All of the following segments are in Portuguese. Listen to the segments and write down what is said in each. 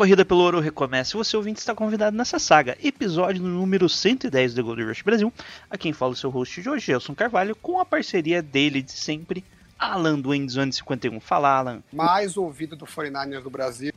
Corrida pelo ouro recomeça. E você ouvinte está convidado nessa saga, episódio número 110 do Gold Rush Brasil. A quem fala o seu host de hoje, Gelson Carvalho, com a parceria dele de sempre, Alan do Endzone 51. Fala, Alan. mais ouvido do 49ers do Brasil.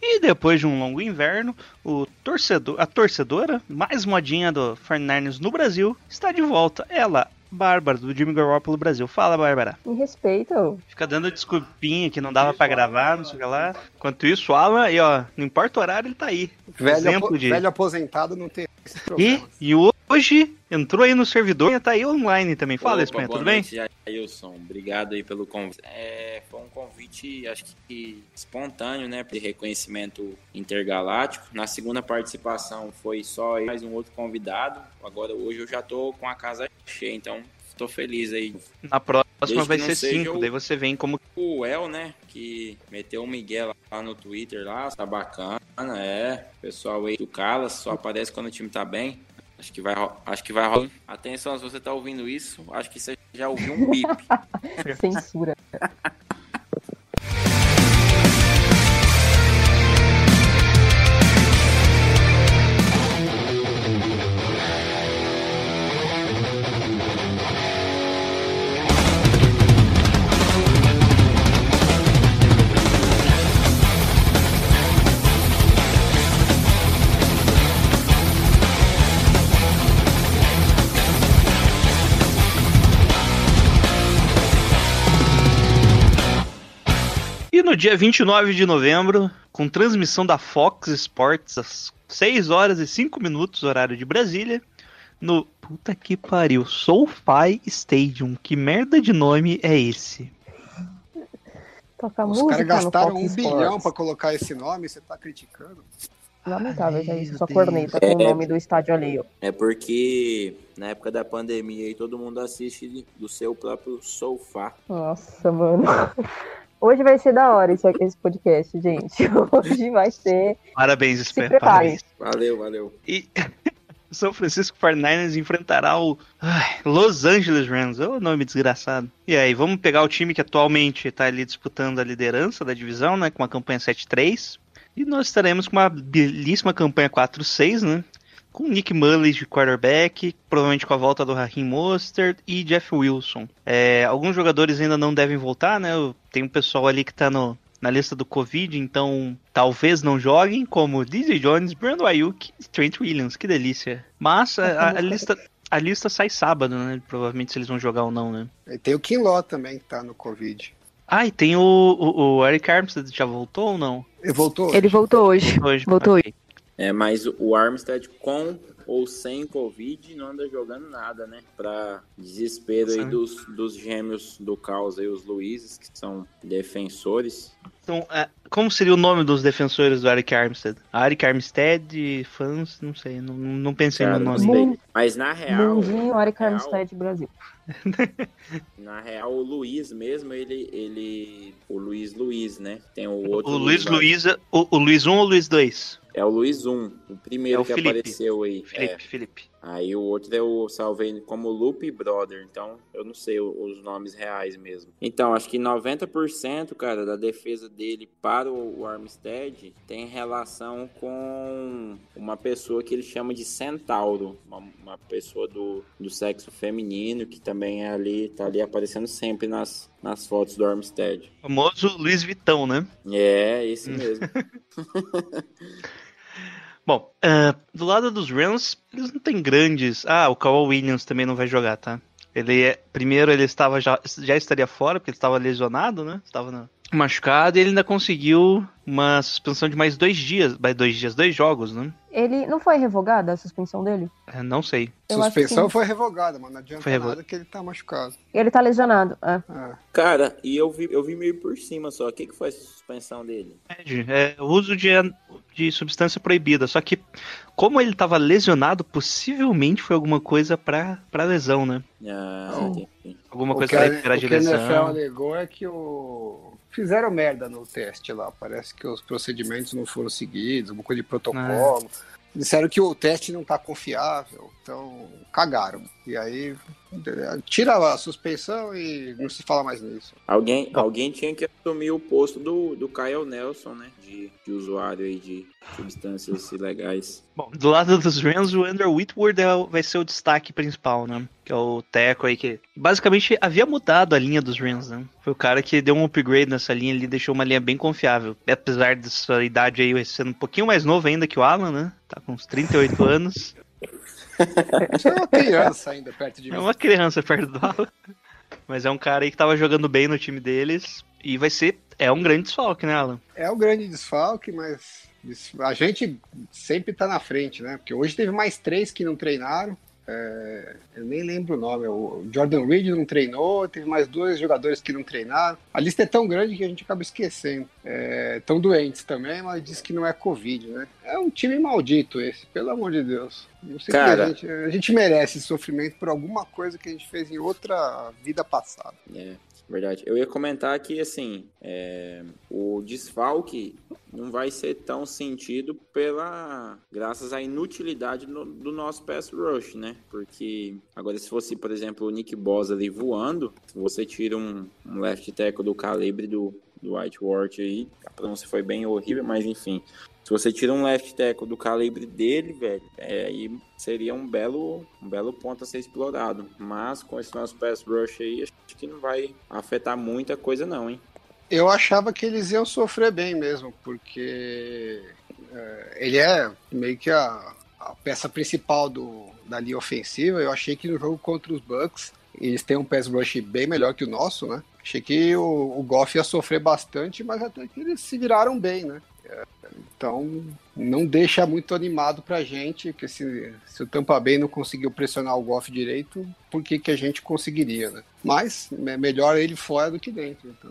E depois de um longo inverno, o torcedor, a torcedora mais modinha do 49ers no Brasil está de volta. Ela, Bárbara, do Jimmy Garoppolo Brasil. Fala, Bárbara. Me respeita, ô. Fica dando desculpinha que não dava pra gravar, não sei o que lá. Enquanto isso, o Alan, aí, ó, não importa o horário, ele tá aí. Velho, Exemplo apo- de- velho aposentado não tem esse E, problema. e hoje entrou aí no servidor e tá aí online também. Fala, Opa, Espanha, tudo bem? noite, Ailson. Obrigado aí pelo convite. É, foi um convite, acho que espontâneo, né? De reconhecimento intergaláctico. Na segunda participação foi só eu, mais um outro convidado. Agora hoje eu já tô com a casa cheia, então tô feliz aí. Na próxima vai ser 5, o- daí você vem como. O El, né? Que meteu o Miguel lá no Twitter lá, tá bacana, é. Pessoal aí do Calas, só aparece quando o time tá bem. Acho que vai, acho que vai rolar. Atenção, se você tá ouvindo isso, acho que você já ouviu um bip. Censura. No dia 29 de novembro, com transmissão da Fox Sports às 6 horas e 5 minutos, horário de Brasília, no. Puta que pariu, SoFi Stadium. Que merda de nome é esse? Toca Os caras gastaram um bilhão Sports. pra colocar esse nome, você tá criticando? Lamentável, já Ai, isso. Só Deus. corneta com o É. nome do estádio alheio. É porque na época da pandemia aí todo mundo assiste do seu próprio sofá. Nossa, mano. Hoje vai ser da hora esse, esse podcast, gente. Hoje vai ser. Parabéns, preparem. parabéns. Valeu, valeu. E São Francisco 49ers enfrentará o ai, Los Angeles Rams. É o nome desgraçado. E aí, vamos pegar o time que atualmente está ali disputando a liderança da divisão, né? Com uma campanha 7-3. E nós estaremos com uma belíssima campanha 4-6, né? Com Nick Mullins de quarterback, provavelmente com a volta do Raheem Mostert e Jeff Wilson. É, alguns jogadores ainda não devem voltar, né? Tem um pessoal ali que tá no, na lista do Covid, então talvez não joguem, como DJ Jones, Brandon Ayuk e Trent Williams. Que delícia. Mas a, a- a lista, a lista sai sábado, né? Provavelmente se eles vão jogar ou não, né? E tem o Kinlaw também que tá no Covid. Ah, e tem o, o, o Eric Armstead, já voltou ou não? Ele voltou? Ele voltou hoje. Hoje. Voltou Ok. É, mas o Armstead com ou sem Covid não anda jogando nada, né? Pra desespero aí dos, dos gêmeos do caos aí, os Luizes, que são defensores. Então, é, como seria o nome dos defensores do Eric Armstead? Eric Armstead, fãs, não sei, não, não pensei Cara, no nome. sei. Mas na real, Mundinho, Eric real, Armstead, Brasil. na real, o Luiz mesmo, ele, ele. O Luiz Luiz, né? Tem o outro. O Luiz lá- Luiz, o, o Luiz 1 ou o Luiz 2? É o Luiz 1, o primeiro É o que Felipe. apareceu aí. Felipe, É. Felipe. Aí o outro eu salvei como Loop Brother, então eu não sei os nomes reais mesmo. Então, acho que 90%, cara, da defesa dele para o o Armstead tem relação com uma pessoa que ele chama de Centauro, uma, uma pessoa do, do sexo feminino que também é ali, tá ali aparecendo sempre nas, nas fotos do Armstead. O famoso Luiz Vitão, né? É, esse mesmo. Bom, ah, do lado dos Rams, eles não têm grandes. Ah, o Kawhi Williams também não vai jogar, tá? Ele é. Primeiro ele estava já, já estaria fora, porque ele estava lesionado, né? Estava na- machucado e ele ainda conseguiu uma suspensão de mais dois dias. Mais dois dias, dois jogos, né? Ele não foi revogada a suspensão dele? É, não sei. Eu que Suspensão foi revogada, mas não adianta Foi revo- nada que ele tá machucado. Ele tá lesionado. É. É. Cara, e eu vi, eu vi meio por cima só. O que, que foi essa suspensão dele? É, o uso de, de substância proibida. Só que, como ele tava lesionado, possivelmente foi alguma coisa pra, pra lesão, né? Ah. Alguma O coisa que, pra a, recuperar o de que a NFL lesão. alegou é que o... fizeram merda no teste lá. Parece que os procedimentos não foram seguidos, alguma coisa de protocolo. Disseram que o teste não tá confiável, então cagaram. E aí tira a suspensão e não se fala mais nisso. Alguém, alguém tinha que assumir o posto do, do Kyle Nelson, né? De, de usuário aí de substâncias ilegais. Bom, do lado dos Rams, o Andrew Whitworth é o- vai ser o destaque principal, né? Que é o Teco aí que basicamente havia mudado a linha dos Rams, né? Foi o cara que deu um upgrade nessa linha ali, deixou uma linha bem confiável. Apesar dessa idade aí sendo um pouquinho mais novo ainda que o Alan, né? Tá com uns 38 anos. É uma criança ainda perto de É mim. uma criança perto do Alan. Mas é um cara aí que tava jogando bem no time deles. E vai ser. É um grande desfalque, né, Alan? É um grande desfalque, mas a gente sempre tá na frente, né? Porque hoje teve mais três que não treinaram. É, eu nem lembro o nome. O Jordan Reed não treinou, teve mais dois jogadores que não treinaram. A lista é tão grande que a gente acaba esquecendo. Estão doentes também, mas diz que não é Covid, né? É um time maldito esse, pelo amor de Deus. Não sei Cara. que a gente, a gente merece sofrimento por alguma coisa que a gente fez em outra vida passada. É, verdade. Eu ia comentar que, assim, é, o desfalque não vai ser tão sentido pela... Graças à inutilidade no- do nosso pass rush, né? Porque agora se fosse, por exemplo, o Nick Bosa ali voando, você tira um, um left tackle do calibre do, do Whiteworth aí, a pronúncia foi bem horrível, mas enfim... Você tira um left tackle do calibre dele, velho, é, aí seria um belo, um belo ponto a ser explorado. Mas com esse nosso pass rush aí, acho que não vai afetar muita coisa não, hein? Eu achava que eles iam sofrer bem mesmo, porque é, ele é meio que a, a peça principal do, da linha ofensiva. Eu achei que no jogo contra os Bucks eles têm um pass rush bem melhor que o nosso, né? Achei que o, o Goff ia sofrer bastante, mas até que eles se viraram bem, né? É, Então não deixa muito animado pra gente que se, se o Tampa Bay não conseguiu pressionar o Goff direito, por que, que a gente conseguiria, né? Mas é melhor ele fora do que dentro. Então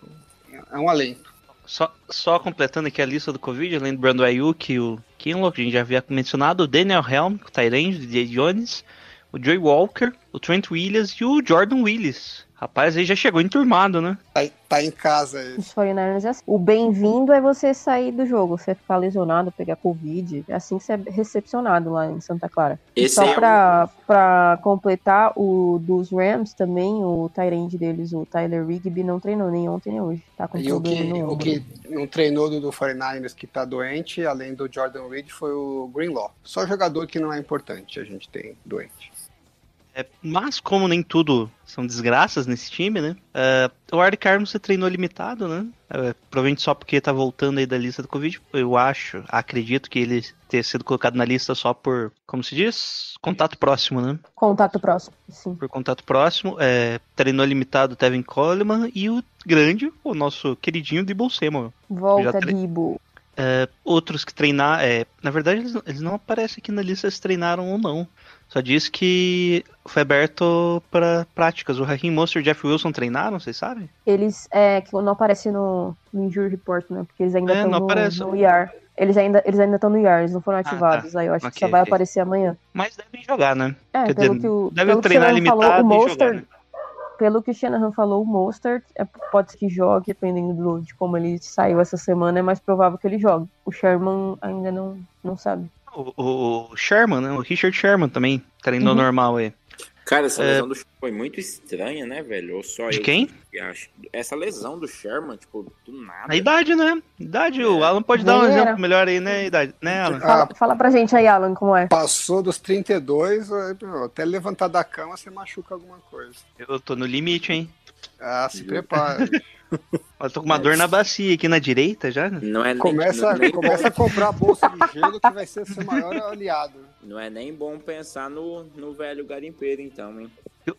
é um alento. Só, só completando aqui a lista do Covid, lembrando o Ayuk e o Kinlock, a gente já havia mencionado, o Daniel Helm, o Tyrande, o Jay Jones, o Joey Walker, o Trent Williams e o Jordan Willis. Rapaz, aí já chegou enturmado, né? Tá, tá em casa ele. Os 49ers é assim. O bem-vindo é você sair do jogo, você ficar lesionado, pegar Covid. É assim que você é recepcionado lá em Santa Clara. E Esse só é pra, pra completar, o dos Rams também, o Tyrande deles, o Tyler Rigby, não treinou nem ontem nem hoje. Tá com E o que, no o que não treinou do, do 49ers que tá doente, além do Jordan Reed, foi o Greenlaw. Só jogador que não é importante a gente tem doente. É, mas como nem tudo são desgraças nesse time, né? é, o Ard Carmo se treinou limitado, né? É, provavelmente só porque tá voltando aí da lista do Covid. Eu acho, acredito que ele ter sido colocado na lista só por, como se diz? Contato próximo, né? Contato próximo, sim. Por contato próximo. É, treinou limitado o Tevin Coleman e o grande, o nosso queridinho de Samuel. Volta, tre- Dibo. É, outros que treinar, é, na verdade eles, eles não aparecem aqui na lista se treinaram ou não. Só diz que foi aberto para práticas. O Raheem Monster e o Jeff Wilson treinaram, vocês sabem? Eles, é, que não aparece no, no Injury Report, né? Porque eles ainda É, estão no, no IR. Eles ainda eles ainda estão no IR, eles não foram Ah, tá. ativados. Aí eu acho que Ok, só vai ok. aparecer amanhã. Mas devem jogar, né? É, Quer pelo dizer, que o, devem pelo que treinar Shanahan falou, o e jogar, né? pelo que o Shanahan falou, o Mostert é, pode ser que jogue, dependendo do- de como ele saiu essa semana, é mais provável que ele jogue. O Sherman ainda não, não sabe. O, o Sherman, né? O Richard Sherman também treinou Uhum. normal aí. Cara, essa É. lesão do Sherman foi muito estranha, né, velho? Ou só De eu quem? que acho. Essa lesão do Sherman, tipo, do nada. A idade, né? Idade, o Alan pode dar um Velheira. exemplo melhor aí, né? Idade, né, Alan? Fala, fala pra gente aí, Alan, como é. Passou dos 32, aí, meu, até levantar da cama você machuca alguma coisa. Eu tô no limite, hein? Ah, se prepara. Eu tô com uma dor na bacia aqui na direita já. Não é nem, começa, não, é nem começa a comprar a bolsa de gelo que vai ser seu maior aliado. não é nem bom pensar no, no velho garimpeiro, então, hein?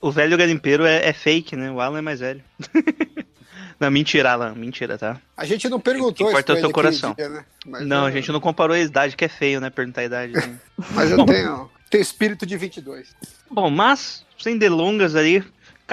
O velho garimpeiro é, é fake, né? O Alan é mais velho. não, mentira, Alan. Mentira, tá? A gente não perguntou Importa isso pra o teu coração. dia, né? Mas não, eu- a gente não comparou a idade, que é feio, né? Perguntar a idade. né? Mas eu tenho, tenho espírito de 22. Bom, mas, sem delongas aí,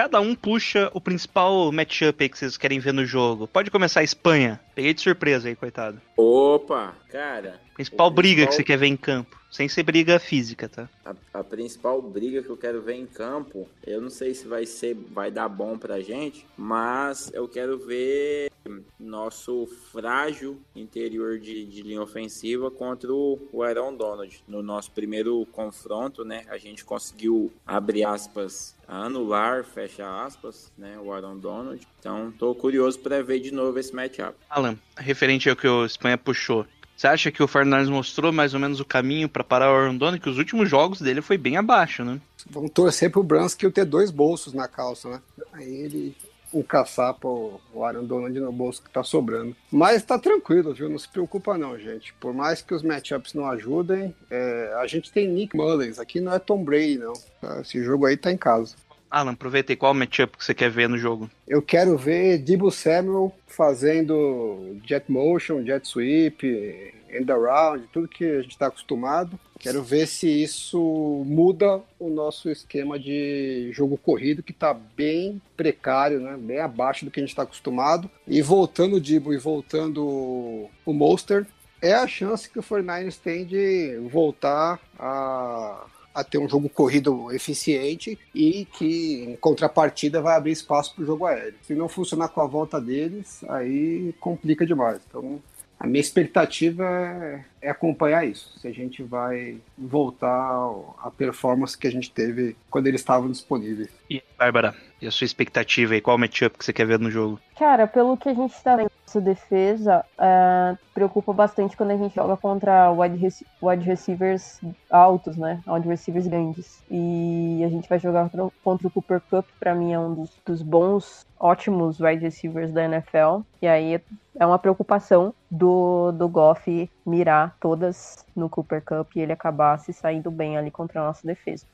cada um puxa o principal matchup aí que vocês querem ver no jogo. Pode começar a Espanha. Peguei de surpresa aí, coitado. Opa, cara. Principal O briga que principal- você quer ver em campo. Sem ser briga física, tá? A, a principal briga que eu quero ver em campo, eu não sei se vai ser, vai dar bom pra gente, mas eu quero ver nosso frágil interior de, de linha ofensiva contra o, o Aaron Donald. No nosso primeiro confronto, né, a gente conseguiu, abre aspas, anular, fecha aspas, né, o Aaron Donald. Então, tô curioso pra ver de novo esse matchup. Alan, referente ao que o Espanha puxou. Você acha que o Fernandes mostrou mais ou menos o caminho pra parar o Aaron Donald? Que os últimos jogos dele foi bem abaixo, né? Vamos torcer pro Bransky ter dois bolsos na calça, né? Aí ele um caçapa o o Aaron Donald no bolso que tá sobrando. Mas tá tranquilo, viu? Não se preocupa não, gente. Por mais que os matchups não ajudem, é, a gente tem Nick Mullins. Aqui não é Tom Brady, não. tá? Esse jogo aí tá em casa. Alan, aproveita aí. Qual matchup que você quer ver no jogo? Eu quero ver Debo Samuel fazendo jet motion, jet sweep, end around, tudo que a gente está acostumado. Quero ver se isso muda o nosso esquema de jogo corrido, que está bem precário, né? bem abaixo do que a gente está acostumado. E voltando o Debo e voltando o Monster, é a chance que o 49ers tem de voltar a a ter um jogo corrido eficiente e que, em contrapartida, vai abrir espaço para o jogo aéreo. Se não funcionar com a volta deles, aí complica demais. Então, a minha expectativa é, é acompanhar isso. Se a gente vai voltar à performance que a gente teve quando eles estavam disponíveis. E Bárbara, e a sua expectativa aí? Qual matchup que você quer ver no jogo? Cara, pelo que a gente tá vendo nessa defesa, é, preocupa bastante quando a gente joga contra wide, rec- wide receivers altos, né? Wide receivers grandes. E a gente vai jogar contra, o Cooper Cup, pra mim é um dos, dos bons, ótimos wide receivers da NFL. E aí é uma preocupação do, do Goff mirar todas no Cooper Cup e ele acabar se saindo bem ali contra a nossa defesa.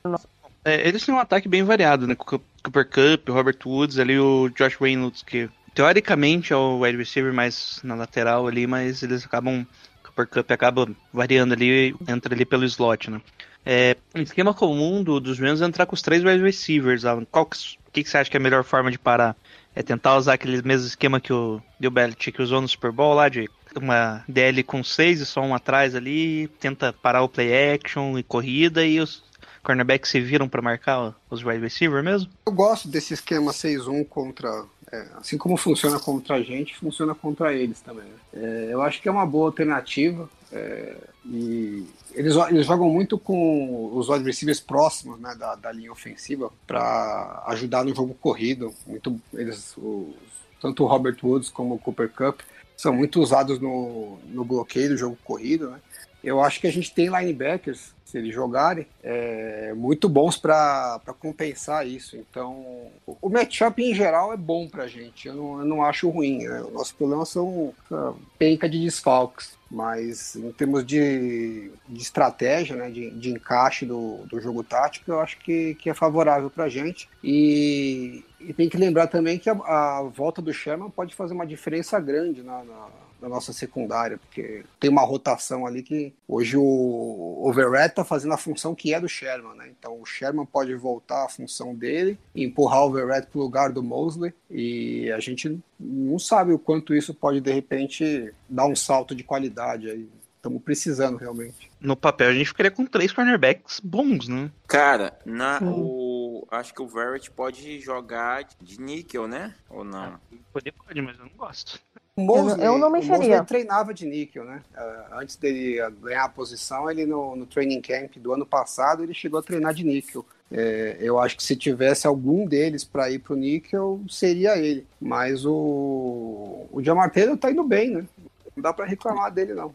É, eles têm um ataque bem variado, né? Cooper Cup, Robert Woods, ali o Josh Reynolds, que teoricamente é o wide receiver mais na lateral ali, mas eles acabam. O Cooper Cup acaba variando ali, entra ali pelo slot, né? É, esquema comum do, dos Rams é entrar com os três wide receivers. Alan. Qual que, que, que você acha que é a melhor forma de parar? É tentar usar aquele mesmo esquema que o Bill Belichick usou no Super Bowl lá, de uma DL com seis e só um atrás ali, tenta parar o play action e corrida e os cornerbacks se viram pra marcar os wide receiver mesmo? Eu gosto desse esquema 6-1 contra. é, assim como funciona contra a gente, funciona contra eles também. né? É, eu acho que é uma boa alternativa. é, e eles, eles jogam muito com os wide receivers próximos né, da, da linha ofensiva para ajudar no jogo corrido. Muito, eles, tanto o Robert Woods como o Cooper Cup são muito usados no, no bloqueio do jogo corrido. Né? Eu acho que a gente tem linebackers, eles jogarem, é, muito bons para compensar isso. Então, o- matchup em geral é bom para a gente. Eu não, eu não acho ruim. Né? O nosso problema são penca de desfalques. Mas em termos de, de estratégia, né, de, de encaixe do, do jogo tático, eu acho que, que é favorável para a gente. E, e tem que lembrar também que a, a volta do Sherman pode fazer uma diferença grande na, na, na nossa secundária, porque tem uma rotação ali que hoje o Overett está fazendo a função que é do Sherman, né? Então o Sherman pode voltar à função dele e empurrar o Overett para o lugar do Mosley e a gente não sabe o quanto isso pode de repente dar um salto de qualidade aí. Estamos precisando realmente. No papel a gente ficaria com três cornerbacks bons, né? Cara, na, Sim. o, acho que o Verrett pode jogar de níquel, né? Ou não? Poder pode, mas eu não gosto. O Mosley, eu não o mexeria. Mosley treinava de níquel, né? Ah, antes dele ganhar a posição, ele no, no training camp do ano passado, ele chegou a treinar de níquel. É, eu acho que se tivesse algum deles para ir pro níquel, seria ele. Mas o, o Taylor tá indo bem, né? Não dá para reclamar dele, não.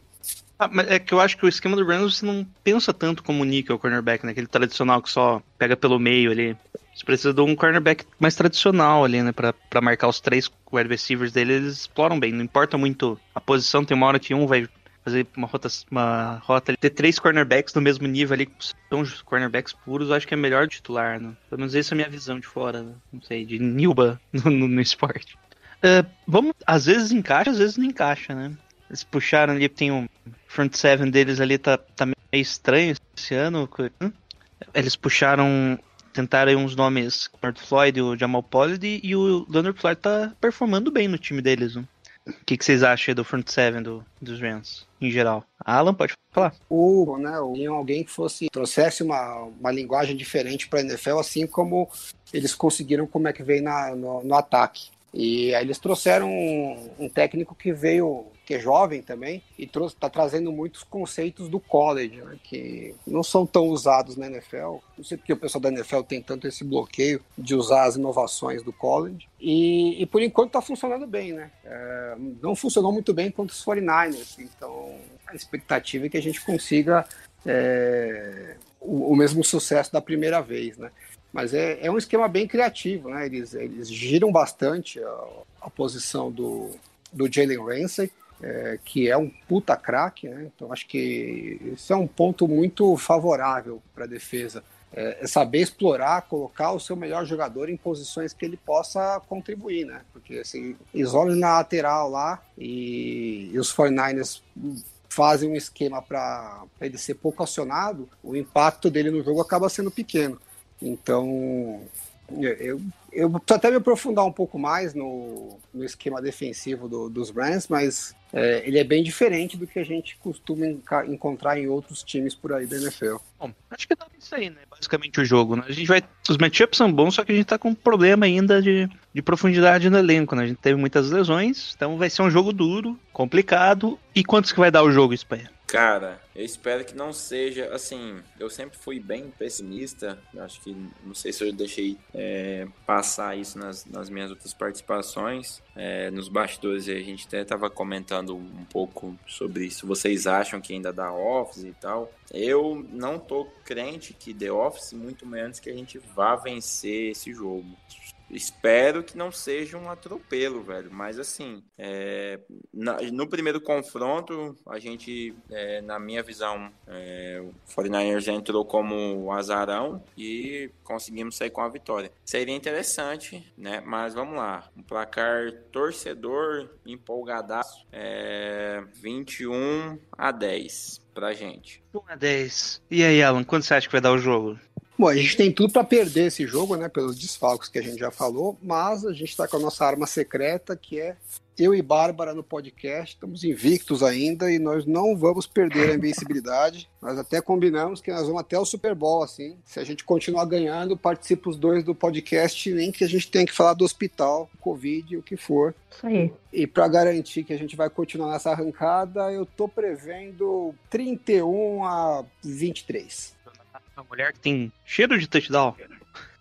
Ah, é que eu acho que o esquema do Rams você não pensa tanto como o nickel cornerback, né? Aquele tradicional que só pega pelo meio ali. Você precisa de um cornerback mais tradicional ali, né? Pra, pra marcar os três wide receivers dele, eles exploram bem. Não importa muito a posição, tem uma hora que um vai fazer uma rota, uma rota ter três cornerbacks no mesmo nível ali, são os cornerbacks puros, eu acho que é melhor titular, né? Pelo menos essa é a minha visão de fora, né? não sei, de Nilba no, no, no esporte. Uh, vamos, às vezes encaixa, às vezes não encaixa, né? Eles puxaram ali, tem um front seven deles ali, tá, tá meio estranho esse ano. Hum? Eles puxaram, tentaram uns nomes, o Leonard Floyd, o Jamal Pollard, e o Leonard Floyd tá performando bem no time deles. Né? O que, que vocês acham do front seven do, dos Rams, em geral? Alan, pode falar. O, né, o, alguém que fosse trouxesse uma, uma linguagem diferente para NFL, assim como eles conseguiram como é que veio na, no, no ataque. E aí eles trouxeram um, um, técnico que veio, que é jovem também, e está trazendo muitos conceitos do college, né, que não são tão usados na NFL. Não sei porque o pessoal da NFL tem tanto esse bloqueio de usar as inovações do college. E, e por enquanto está funcionando bem, né? É, não funcionou muito bem contra os 49ers, então a expectativa é que a gente consiga é, o, o mesmo sucesso da primeira vez, né? Mas é, é um esquema bem criativo, né? Eles, eles giram bastante a, a posição do, do Jalen Ramsey, é, que é um puta craque, né? Então acho que isso é um ponto muito favorável para a defesa. É, é, saber explorar, colocar o seu melhor jogador em posições que ele possa contribuir, né? Porque assim, isola na lateral lá e, e os 49ers fazem um esquema para ele ser pouco acionado, o impacto dele no jogo acaba sendo pequeno. Então, eu, eu preciso até me aprofundar um pouco mais no, no esquema defensivo do, dos Rams, mas é, ele é bem diferente do que a gente costuma encontrar em outros times por aí da NFL. Bom, acho que dá isso aí, né? Basicamente o jogo, né? A gente vai. Os matchups são bons, só que a gente tá com um problema ainda de, de profundidade no elenco, né? A gente teve muitas lesões, então vai ser um jogo duro, complicado. E quantos que vai dar o jogo, Espanha? Cara, eu espero que não seja assim. Eu sempre fui bem pessimista. Acho que não sei se eu deixei é, passar isso nas, nas, minhas outras participações. É, nos bastidores a gente até estava comentando um pouco sobre isso. Vocês acham que ainda dá Office e tal? Eu não tô crente que dê Office, muito menos que a gente vá vencer esse jogo. Espero que não seja um atropelo, velho. Mas assim, é, na, no primeiro confronto, a gente, é, na minha visão, é, o 49ers entrou como azarão e conseguimos sair com a vitória. Seria interessante, né? Mas vamos lá. Um placar torcedor empolgadaço. É, 21 a 10 pra gente. 1 a 10. E aí, Alan, quando você acha que vai dar o jogo? Bom, a gente tem tudo para perder esse jogo, né? Pelos desfalques que a gente já falou, mas a gente está com a nossa arma secreta, que é eu e Bárbara no podcast. Estamos invictos ainda e nós não vamos perder a invencibilidade. nós até combinamos que nós vamos até o Super Bowl, assim. Se a gente continuar ganhando, participa os dois do podcast, nem que a gente tenha que falar do hospital, Covid, o que for. Isso aí. E para garantir que a gente vai continuar nessa arrancada, eu tô prevendo 31 a 23. Uma mulher que tem cheiro de touchdown.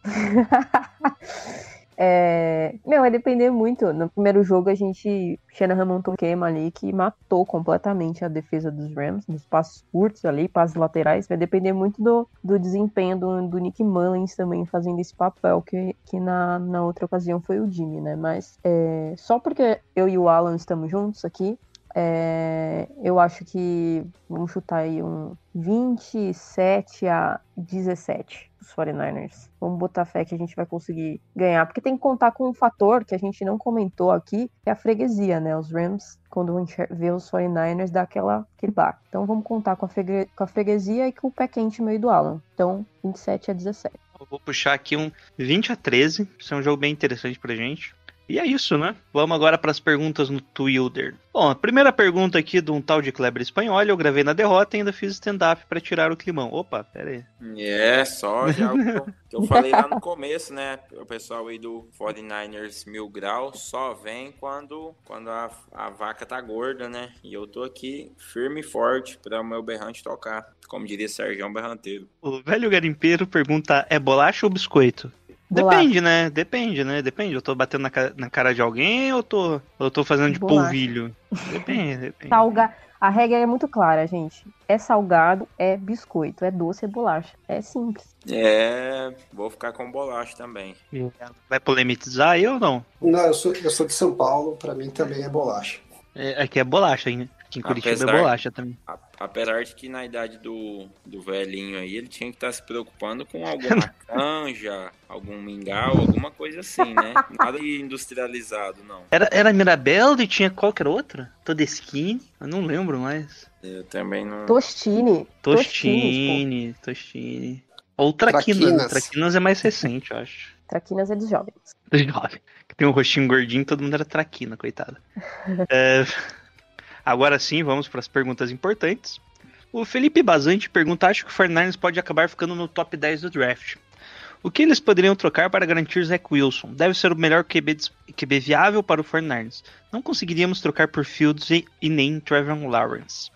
é... Meu, vai depender muito. No primeiro jogo, a gente. Shanahan montou um esquema ali que matou completamente a defesa dos Rams, nos passos curtos ali, passos laterais. Vai depender muito do, do desempenho do, do Nick Mullins também fazendo esse papel, que, que na, na outra ocasião foi o Jimmy, né? Mas é... só porque eu e o Alan estamos juntos aqui, é, eu acho que vamos chutar aí um 27 a 17 dos 49ers. Vamos botar fé que a gente vai conseguir ganhar, porque tem que contar com um fator que a gente não comentou aqui, que é a freguesia, né? Os Rams, quando vê os 49ers, dá aquela, aquele bar. Então vamos contar com a, com a freguesia e com o pé quente meio do Alan. Então 27 a 17. Eu vou puxar aqui um 20 a 13. Isso é um jogo bem interessante pra gente. E é isso, né? Vamos agora para as perguntas no Twitter. Bom, a primeira pergunta aqui de um tal de Kleber Espanhol, eu gravei na derrota e ainda fiz stand-up para tirar o climão. Opa, pera aí. É, só já o que eu falei lá no começo, né? O pessoal aí do 49ers Mil Grau só vem quando, quando a, a vaca tá gorda, né? E eu tô aqui firme e forte para o meu berrante tocar. Como diria Sérgio Berranteiro. O velho garimpeiro pergunta: é bolacha ou biscoito? Depende, né? Depende, né? Depende. Eu tô batendo na, ca na cara de alguém ou tô, eu tô fazendo de Bolacha. polvilho? Depende, depende. Salga... A regra é muito clara, gente. É salgado, é biscoito. É doce, é bolacha. É simples. É, vou ficar com bolacha também. Vai polemizar eu ou não? Não, eu sou, eu sou de São Paulo, pra mim também é bolacha. É, aqui é bolacha ainda. Que em Curitiba Apesar- é bolacha também. Apesar de que na idade do, do velhinho aí, ele tinha que estar se preocupando com alguma canja, algum mingau, alguma coisa assim, né? Nada industrializado, não. Era, era Mirabel e tinha qualquer outra? Todeschini? Eu não lembro mais. Eu também não. Tostine. Tostini, Tostini. Ou Traquinas. Traquinas. Traquinas é mais recente, eu acho. Traquinas é dos jovens. Do jovem. Que tem um rostinho gordinho, todo mundo era traquina, coitada. É, Agora sim, vamos para as perguntas importantes. O Felipe Bazante pergunta: acho que o 49ers pode acabar ficando no top 10 do draft. O que eles poderiam trocar para garantir Zach Wilson? Deve ser o melhor QB, QB viável para o 49ers. Não conseguiríamos trocar por Fields e, e nem Trevor Lawrence.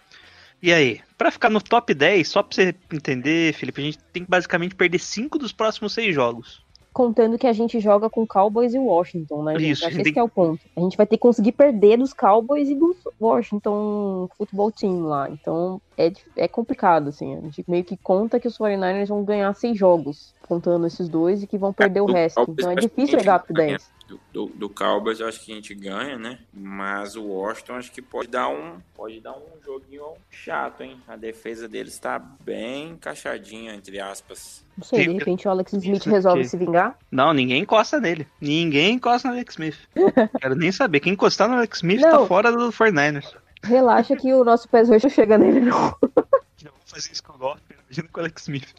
E aí? Para ficar no top 10, só para você entender, Felipe, a gente tem que basicamente perder 5 dos próximos 6 jogos. Contando que a gente joga com Cowboys e Washington, né? gente? Isso, Acho que tem- esse que é o ponto. A gente vai ter que conseguir perder dos Cowboys e do Washington Football Team lá. Então é, é complicado, assim. A gente meio que conta que os 49ers vão ganhar seis jogos, contando esses dois, e que vão perder o do resto. Cowboys, Então é difícil chegar pro ganha. 10. Do, do, do Cowboys eu acho que a gente ganha, né? Mas o Washington acho que pode dar um. Pode dar um joguinho chato, hein? A defesa deles tá bem encaixadinha, entre aspas. Não sei, de repente o Alex Smith resolve se vingar. Não, ninguém encosta nele. Ninguém encosta no Alex Smith. Quero nem saber. Quem encostar no Alex Smith Não. tá fora do 49ers. Relaxa que o nosso pés roxo chega nele, não. Já vou fazer isso com o golpe, imagina com o Alex Smith.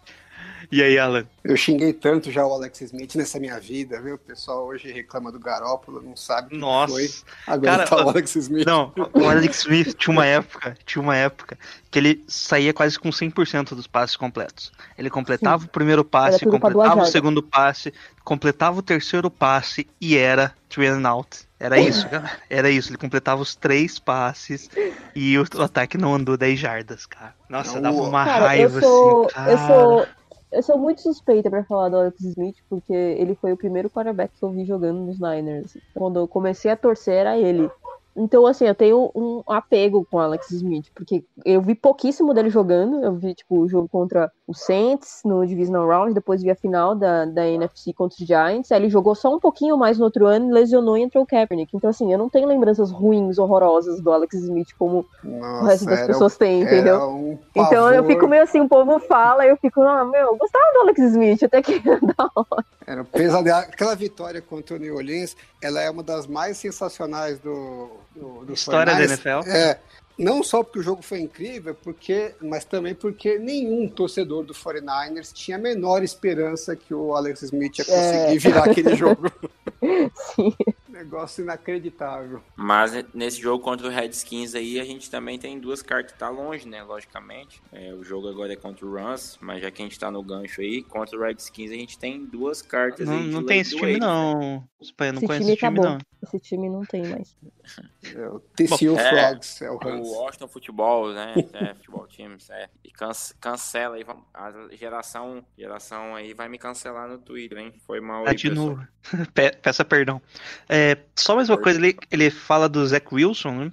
E aí, Alan? Eu xinguei tanto já o Alex Smith nessa minha vida, viu? O pessoal hoje reclama do Garópolo, não sabe o que Nossa. foi aguentar Cara, o Alex Smith. Não, o Alex Smith tinha uma época, tinha uma época que ele saía quase com 100% dos passes completos. Ele completava o primeiro passe, completava o segundo passe, completava o terceiro passe e era three and out. Era isso, cara. Era isso. Ele completava os três passes e o, ataque não andou 10 jardas, cara. Nossa, Não, dava uma Cara, eu raiva sou, assim, cara. eu sou, eu sou muito suspeita pra falar do Alex Smith, porque ele foi o primeiro quarterback que eu vi jogando nos Niners. Quando eu comecei a torcer era ele. Então, assim, eu tenho um apego com o Alex Smith, porque eu vi pouquíssimo dele jogando. Eu vi, tipo, o jogo contra o Saints no Divisional Round, depois vi a final da, da NFC contra os Giants. Aí ele jogou só um pouquinho mais no outro ano, lesionou e entrou o Kaepernick. Então, assim, eu não tenho lembranças ruins, horrorosas do Alex Smith como Nossa, o resto das era- pessoas têm, era entendeu? um Então eu fico meio assim, o povo fala, eu fico, ah, meu, eu gostava do Alex Smith, até que da hora. Era um pesadelo. Aquela vitória contra o New Orleans, ela é uma das mais sensacionais do, do, do História da 49ers. NFL. É. Não só porque o jogo foi incrível, porque, mas também porque nenhum torcedor do 49ers tinha a menor esperança que o Alex Smith ia conseguir É. virar aquele jogo. Sim. Negócio inacreditável. Mas nesse jogo contra o Redskins aí, a gente também tem duas cartas que tá longe, né? Logicamente. É, o jogo agora é contra o Rams, mas já que a gente tá no gancho aí, contra o Redskins a gente tem duas cartas Não, aí. não tem esse time, né? não. Espanha, não time esse time, acabou. não. Esse time não tem mais. É o TCU É, Frogs, é o Hans. O Washington Futebol, né? É, futebol Teams, é. E cance- cancela aí, a geração, geração aí vai me cancelar no Twitter, hein? Foi mal Ah, aí, de pessoal. novo. Pe- Peça perdão. É, só mais uma coisa, ele, ele fala do Zach Wilson, né?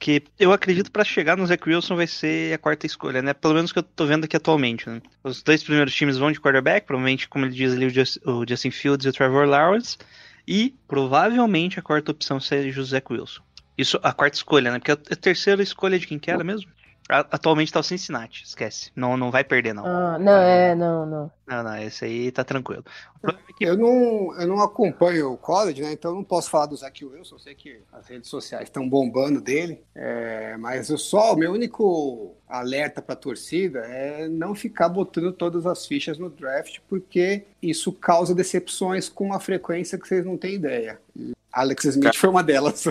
Que eu acredito pra chegar no Zach Wilson vai ser a quarta escolha, né? Pelo menos que eu tô vendo aqui atualmente, né? Os dois primeiros times vão de quarterback, provavelmente, como ele diz ali, o, Jus- o Justin Fields e o Trevor Lawrence. E provavelmente a quarta opção seja o Zach Wilson. Isso, a quarta escolha, né? Porque a a terceira escolha de quem que era mesmo? Atualmente tá o Cincinnati, esquece. Não, não vai perder, não. Ah, não, é, não, não. Não, não, esse aí tá tranquilo. O problema é que Eu não, eu não acompanho o college, né? Então eu não posso falar do Zach Wilson. Eu sei que as redes sociais estão bombando dele. é, mas eu só, o meu único alerta para a torcida é não ficar botando todas as fichas no draft, porque isso causa decepções com uma frequência que vocês não têm ideia. Alex Smith foi uma delas.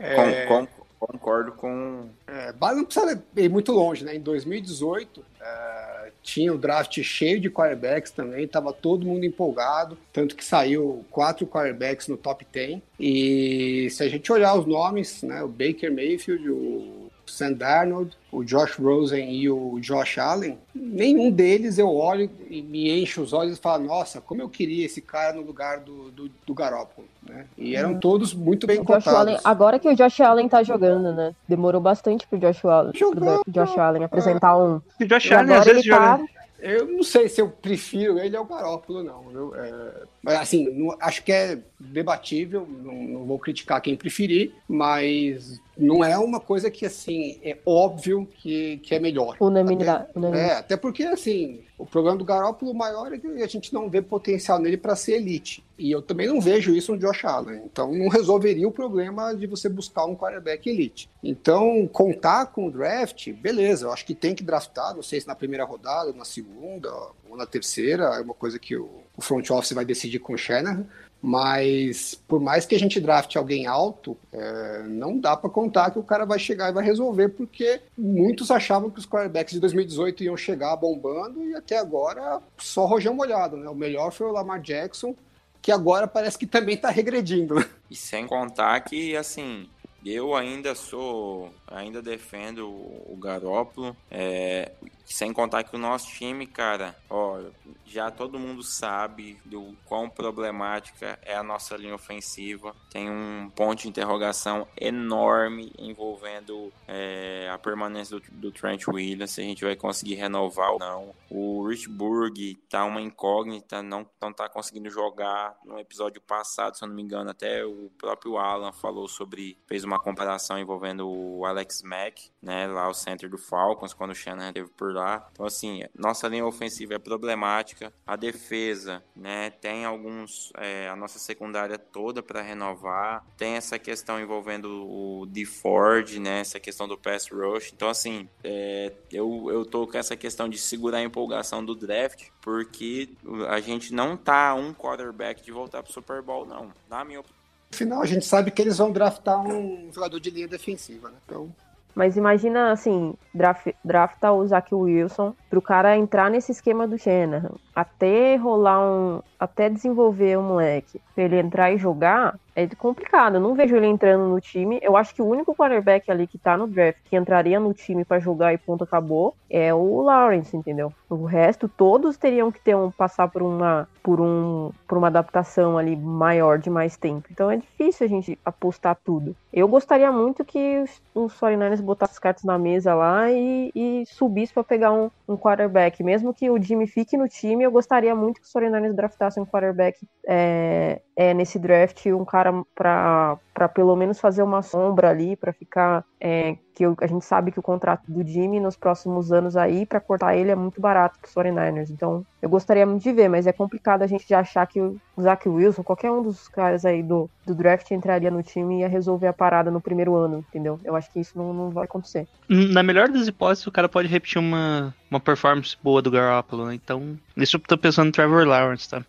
É, Com- com- concordo com. é, não precisa ir muito longe, né? Em 2018, é, tinha o draft cheio de quarterbacks também, tava todo mundo empolgado, tanto que saiu quatro quarterbacks no top 10. E se a gente olhar os nomes, né? O Baker Mayfield, o Sam Darnold, o Josh Rosen e o Josh Allen, nenhum deles eu olho e me encho os olhos e falo, nossa, como eu queria esse cara no lugar do, do, do Garoppolo, né? E eram todos muito bem Josh Allen, cotados. agora que o Josh Allen tá jogando, né? Demorou bastante pro Josh Allen, pro. Josh Allen apresentar um. o Josh Allen às vezes tá. joga. Eu não sei se eu prefiro ele ao Garópolo, não. Viu? É, assim, não- acho que é debatível, não, não vou criticar quem preferir, mas não é uma coisa que, assim, é óbvio que, que é melhor. Unanimidade. Até, unanimidade. é, até porque, assim, o problema do Garópolo maior é que a gente não vê potencial nele para ser elite. E eu também não vejo isso no Josh Allen. Então, não resolveria o problema de você buscar um quarterback elite. Então, contar com o draft, beleza, eu acho que tem que draftar, não sei se na primeira rodada, na segunda ou na terceira, é uma coisa que o, o front office vai decidir com o Shanahan. Mas por mais que a gente drafte alguém alto, é, não dá para contar que o cara vai chegar e vai resolver, porque muitos achavam que os quarterbacks de 2018 iam chegar bombando e até agora só rojão molhado, né? O melhor foi o Lamar Jackson, que agora parece que também está regredindo. E sem contar que, assim, eu ainda sou, ainda defendo o Garópolo, é, sem contar que o nosso time, cara, ó, já todo mundo sabe do quão problemática é a nossa linha ofensiva. Tem um ponto de interrogação enorme envolvendo é, a permanência do, do Trent Williams, se a gente vai conseguir renovar ou não. O Richburg tá uma incógnita, não, não tá conseguindo jogar. No episódio passado, se eu não me engano, até o próprio Alan falou sobre, fez uma comparação envolvendo o Alex Mack, né, lá o center do Falcons, quando o Shannon esteve por lá. Então, assim, nossa linha ofensiva é problemática. A defesa, né, tem alguns, é, a nossa secundária toda para renovar. Tem essa questão envolvendo o D Ford, né, essa questão do pass rush. Então, assim, é, eu, eu tô com essa questão de segurar a empolgação do draft, porque a gente não tá um quarterback de voltar pro Super Bowl, não. Na minha opinião. No final, a gente sabe que eles vão draftar um jogador de linha defensiva, né? Então, Mas imagina, assim, draf, draftar o Zach Wilson pro cara entrar nesse esquema do Shanahan, até rolar um. até desenvolver o moleque, pra ele entrar e jogar, é complicado. Eu não vejo ele entrando no time. Eu acho que o único quarterback ali que tá no draft que entraria no time pra jogar e ponto acabou é o Lawrence, entendeu? O resto, todos teriam que ter um, passar por uma, por um, por uma adaptação ali maior de mais tempo. Então é difícil a gente apostar tudo. Eu gostaria muito que os, os 49ers botassem as cartas na mesa lá e, e subisse pra pegar um, um quarterback. Mesmo que o Jimmy fique no time, eu gostaria muito que os 49ers draftassem um quarterback é, é, nesse draft, um cara pra pelo menos fazer uma sombra ali, pra ficar. é, que eu- a gente sabe que o contrato do Jimmy nos próximos anos aí, pra cortar ele, é muito barato pros 49ers. Então, eu gostaria muito de ver, mas é complicado a gente de achar que o Zach Wilson, qualquer um dos caras aí do, do draft, entraria no time e ia resolver a parada no primeiro ano, entendeu? Eu acho que isso não, não vai acontecer. Na melhor das hipóteses, o cara pode repetir uma, uma performance boa do Garoppolo, né? Então, nisso eu tô pensando no Trevor Lawrence, tá?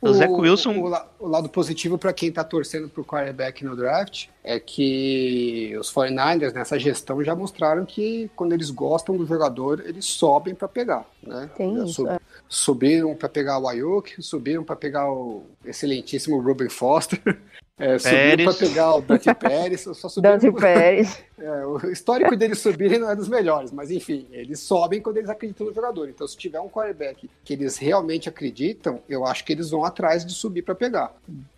O, Zach Wilson. O, la- o lado positivo para quem tá torcendo pro quarterback no draft é que os 49ers nessa gestão já mostraram que quando eles gostam do jogador, eles sobem para pegar, né? Tem isso, sub- é. Subiram para pegar o Ayuk, subiram para pegar o excelentíssimo Ruben Foster, é, subiram para pegar o Dante Pérez, só subiram Dante Pérez. é, o histórico deles subirem não é dos melhores, mas enfim, eles sobem quando eles acreditam no jogador. Então, se tiver um quarterback que eles realmente acreditam, eu acho que eles vão atrás de subir para pegar.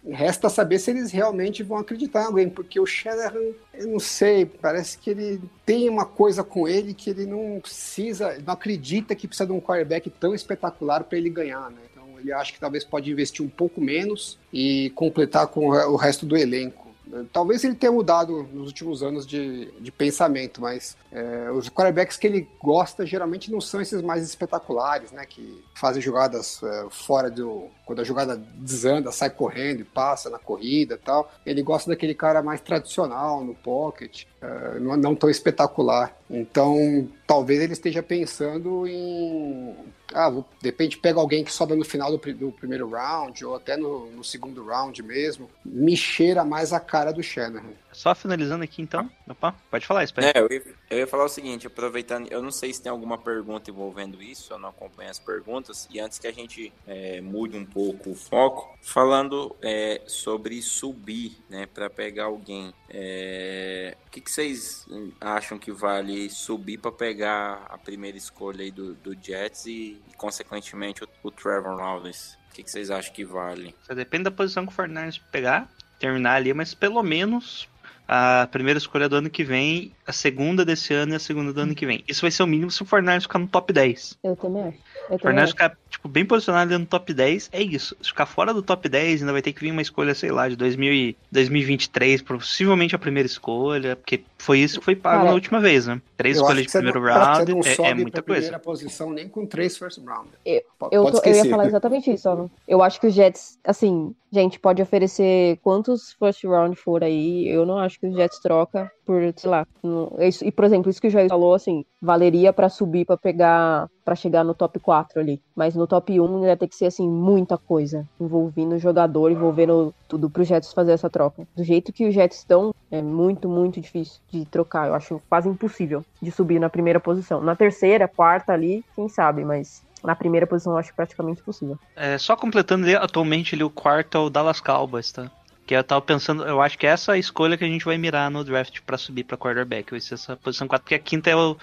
Resta saber se eles realmente vão acreditar em alguém, porque o Shanahan, eu não sei, parece que ele tem uma coisa com ele que ele não precisa, não acredita que precisa de um quarterback tão espetacular para ele ganhar, né? Então, ele acha que talvez pode investir um pouco menos e completar com o resto do elenco. Talvez ele tenha mudado nos últimos anos de, de pensamento, mas é, os quarterbacks que ele gosta geralmente não são esses mais espetaculares, né? Que fazem jogadas é, fora do. Quando a jogada desanda, sai correndo e passa na corrida e tal. Ele gosta daquele cara mais tradicional no pocket, é, não, tão espetacular. Então, talvez ele esteja pensando em. Ah, vou, de repente pega alguém que sobra no final do, do primeiro round, ou até no, no segundo round mesmo. Me cheira mais a cara do Shanahan. Só finalizando aqui então. Opa, pode falar, Spy. É, eu ia, eu ia falar o seguinte, aproveitando, eu não sei se tem alguma pergunta envolvendo isso, eu não acompanho as perguntas, e antes que a gente é, mude um pouco o foco, falando é, sobre subir, né, para pegar alguém, é, o que, que vocês acham que vale subir para pegar a primeira escolha aí do, do Jets e, e, consequentemente, o, o Trevor Lawrence? O que, que vocês acham que vale? Depende da posição que o Fortnite pegar, terminar ali, mas pelo menos a primeira escolha do ano que vem, a segunda desse ano e a segunda do ano que vem. Isso vai ser o mínimo se o Fortnite ficar no top 10. Eu também acho. Eu O também Fortnite acho. ficar, tipo, bem posicionado ali no top 10, é isso. Se ficar fora do top 10, ainda vai ter que vir uma escolha, sei lá, de 2000 e 2023, possivelmente a primeira escolha, porque foi isso que foi pago Cara, na última vez, né? Três escolhas de primeiro não, round é- é, muita coisa. primeira posição nem com três first round. Eu- Pode, Eu, pode tô- eu ia falar exatamente isso, ó. Eu acho que os Jets, assim, gente, pode oferecer quantos first round for aí. Eu não acho que os Jets troca por, sei lá. não- isso- e, por exemplo, isso que o Jair falou, assim, valeria pra subir, pra pegar, pra chegar no top 4 ali. Mas no top 1 ia ter que ser, assim, muita coisa. Envolvendo o jogador, envolvendo tudo pro Jets fazer essa troca. Do jeito que os Jets estão, é muito, muito difícil de trocar. Eu acho quase impossível de subir na primeira posição. Na terceira, quarta ali, quem sabe, mas na primeira posição eu acho praticamente impossível. É, só completando ali, atualmente ele, o quarto é o Dallas Cowboys, tá? Que eu tava pensando, eu acho que essa é a escolha que a gente vai mirar no draft pra subir pra quarterback. Vai ser essa posição 4, porque a quinta é o,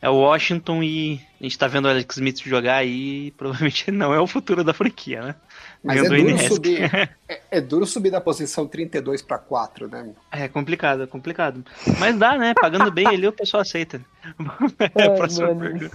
é o Washington e a gente tá vendo o Alex Smith jogar aí e provavelmente não é o futuro da franquia, né? Mas é Vendo duro, subir, é, é duro subir da posição 32 para 4, né? É complicado, é complicado. Mas dá, né? Pagando bem ali o pessoal aceita. Ai, Próxima pergunta.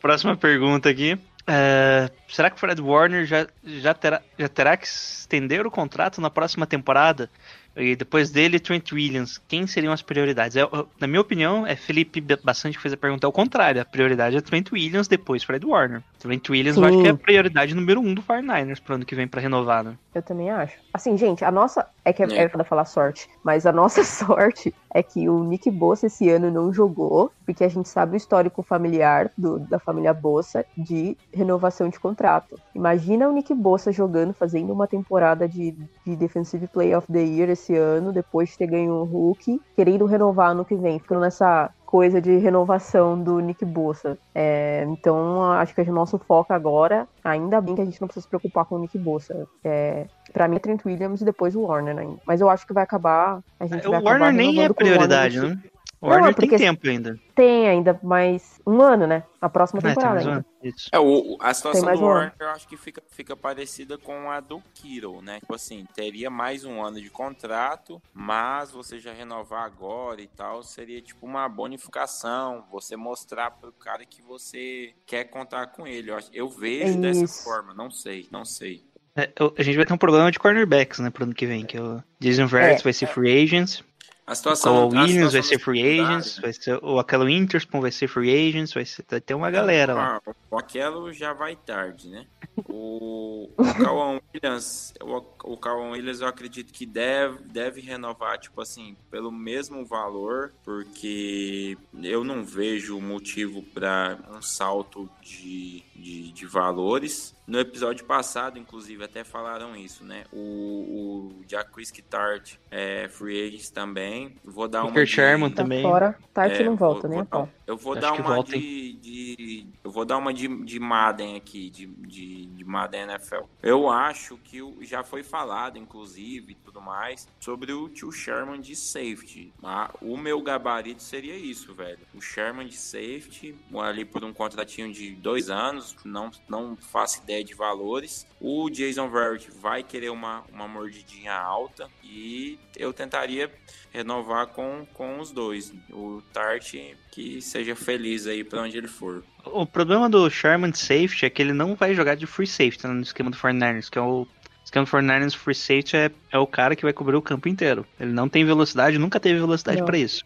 Próxima pergunta aqui. É, será que o Fred Warner já, já, terá, já terá que estender o contrato na próxima temporada? E depois dele, Trent Williams. Quem seriam as prioridades? Eu- eu- na minha opinião, é Felipe bastante que fez a pergunta ao contrário. A prioridade é Trent Williams, depois Fred Warner. Trent Williams eu acho Sim. que é a prioridade número um do 49ers pro ano que vem pra renovar, né? Eu também acho. Assim, gente, a nossa. É que é, É. é falar sorte, mas a nossa sorte é que o Nick Bossa esse ano não jogou, porque a gente sabe o histórico familiar do- da família Bossa de renovação de contrato. Imagina o Nick Bossa jogando, fazendo uma temporada de, de Defensive Player of the Year esse ano, depois de ter ganho um Hulk, querendo renovar ano que vem, ficando nessa coisa de renovação do Nick Bossa. É, então, acho que o nosso foco agora, ainda bem que a gente não precisa se preocupar com o Nick Bossa. É, Pra mim é Trent Williams e depois o Warner ainda. Mas eu acho que vai acabar. A gente O vai Warner nem é o prioridade, né? O Não, Warner é porque- tem tempo ainda. Tem ainda, mas um ano, né? A próxima É, tem temporada mais um ainda. ano. Isso. É, o, a situação mais do um ano. Warner eu acho que fica, fica parecida com a do Kittle, né? Tipo assim, teria mais um ano de contrato, mas você já renovar agora e tal, seria tipo uma bonificação, você mostrar pro cara que você quer contar com ele. Eu, eu vejo É dessa forma, não sei, não sei. É, a gente vai ter um problema de cornerbacks, né, pro ano que vem, que é o Jason Verrett É. vai ser free agents, A o situação, a Williams situação vai ser free agents, vai ser, o Aquelo Interspan vai ser free agents, vai, ser, vai ter uma galera lá. Ah, o Aquelo já vai tarde, né? O, o Cauan Williams, o, o Cauan Williams eu acredito que deve, deve renovar, tipo assim, pelo mesmo valor, porque eu não vejo motivo para um salto de, de, de valores. No episódio passado, inclusive, até falaram isso, né? O, o Jacquis Tart é free agent também. Vou dar uma Kicker de- Sherman Tá também. fora. Tart é, não volta, vou- vou dar- Eu vou Acho dar que uma volta, de, de- Eu vou dar uma de, de Madden aqui, de, de, de Madden NFL. Eu acho que o- já foi falado, inclusive, e tudo mais, sobre o tio Sherman de safety. Ah, o meu gabarito seria isso, velho. O Sherman de safety, ali por um contratinho de dois anos, não, não faço ideia de valores. O Jason Verrett vai querer uma, uma mordidinha alta e eu tentaria renovar com, com os dois. O Tart que seja feliz aí pra onde ele for. O problema do Sherman safety é que ele não vai jogar de free safety né, no esquema do 49ers, que é o esquema do 49ers free safety é, é o cara que vai cobrir o campo inteiro. Ele não tem velocidade, nunca teve velocidade pra isso.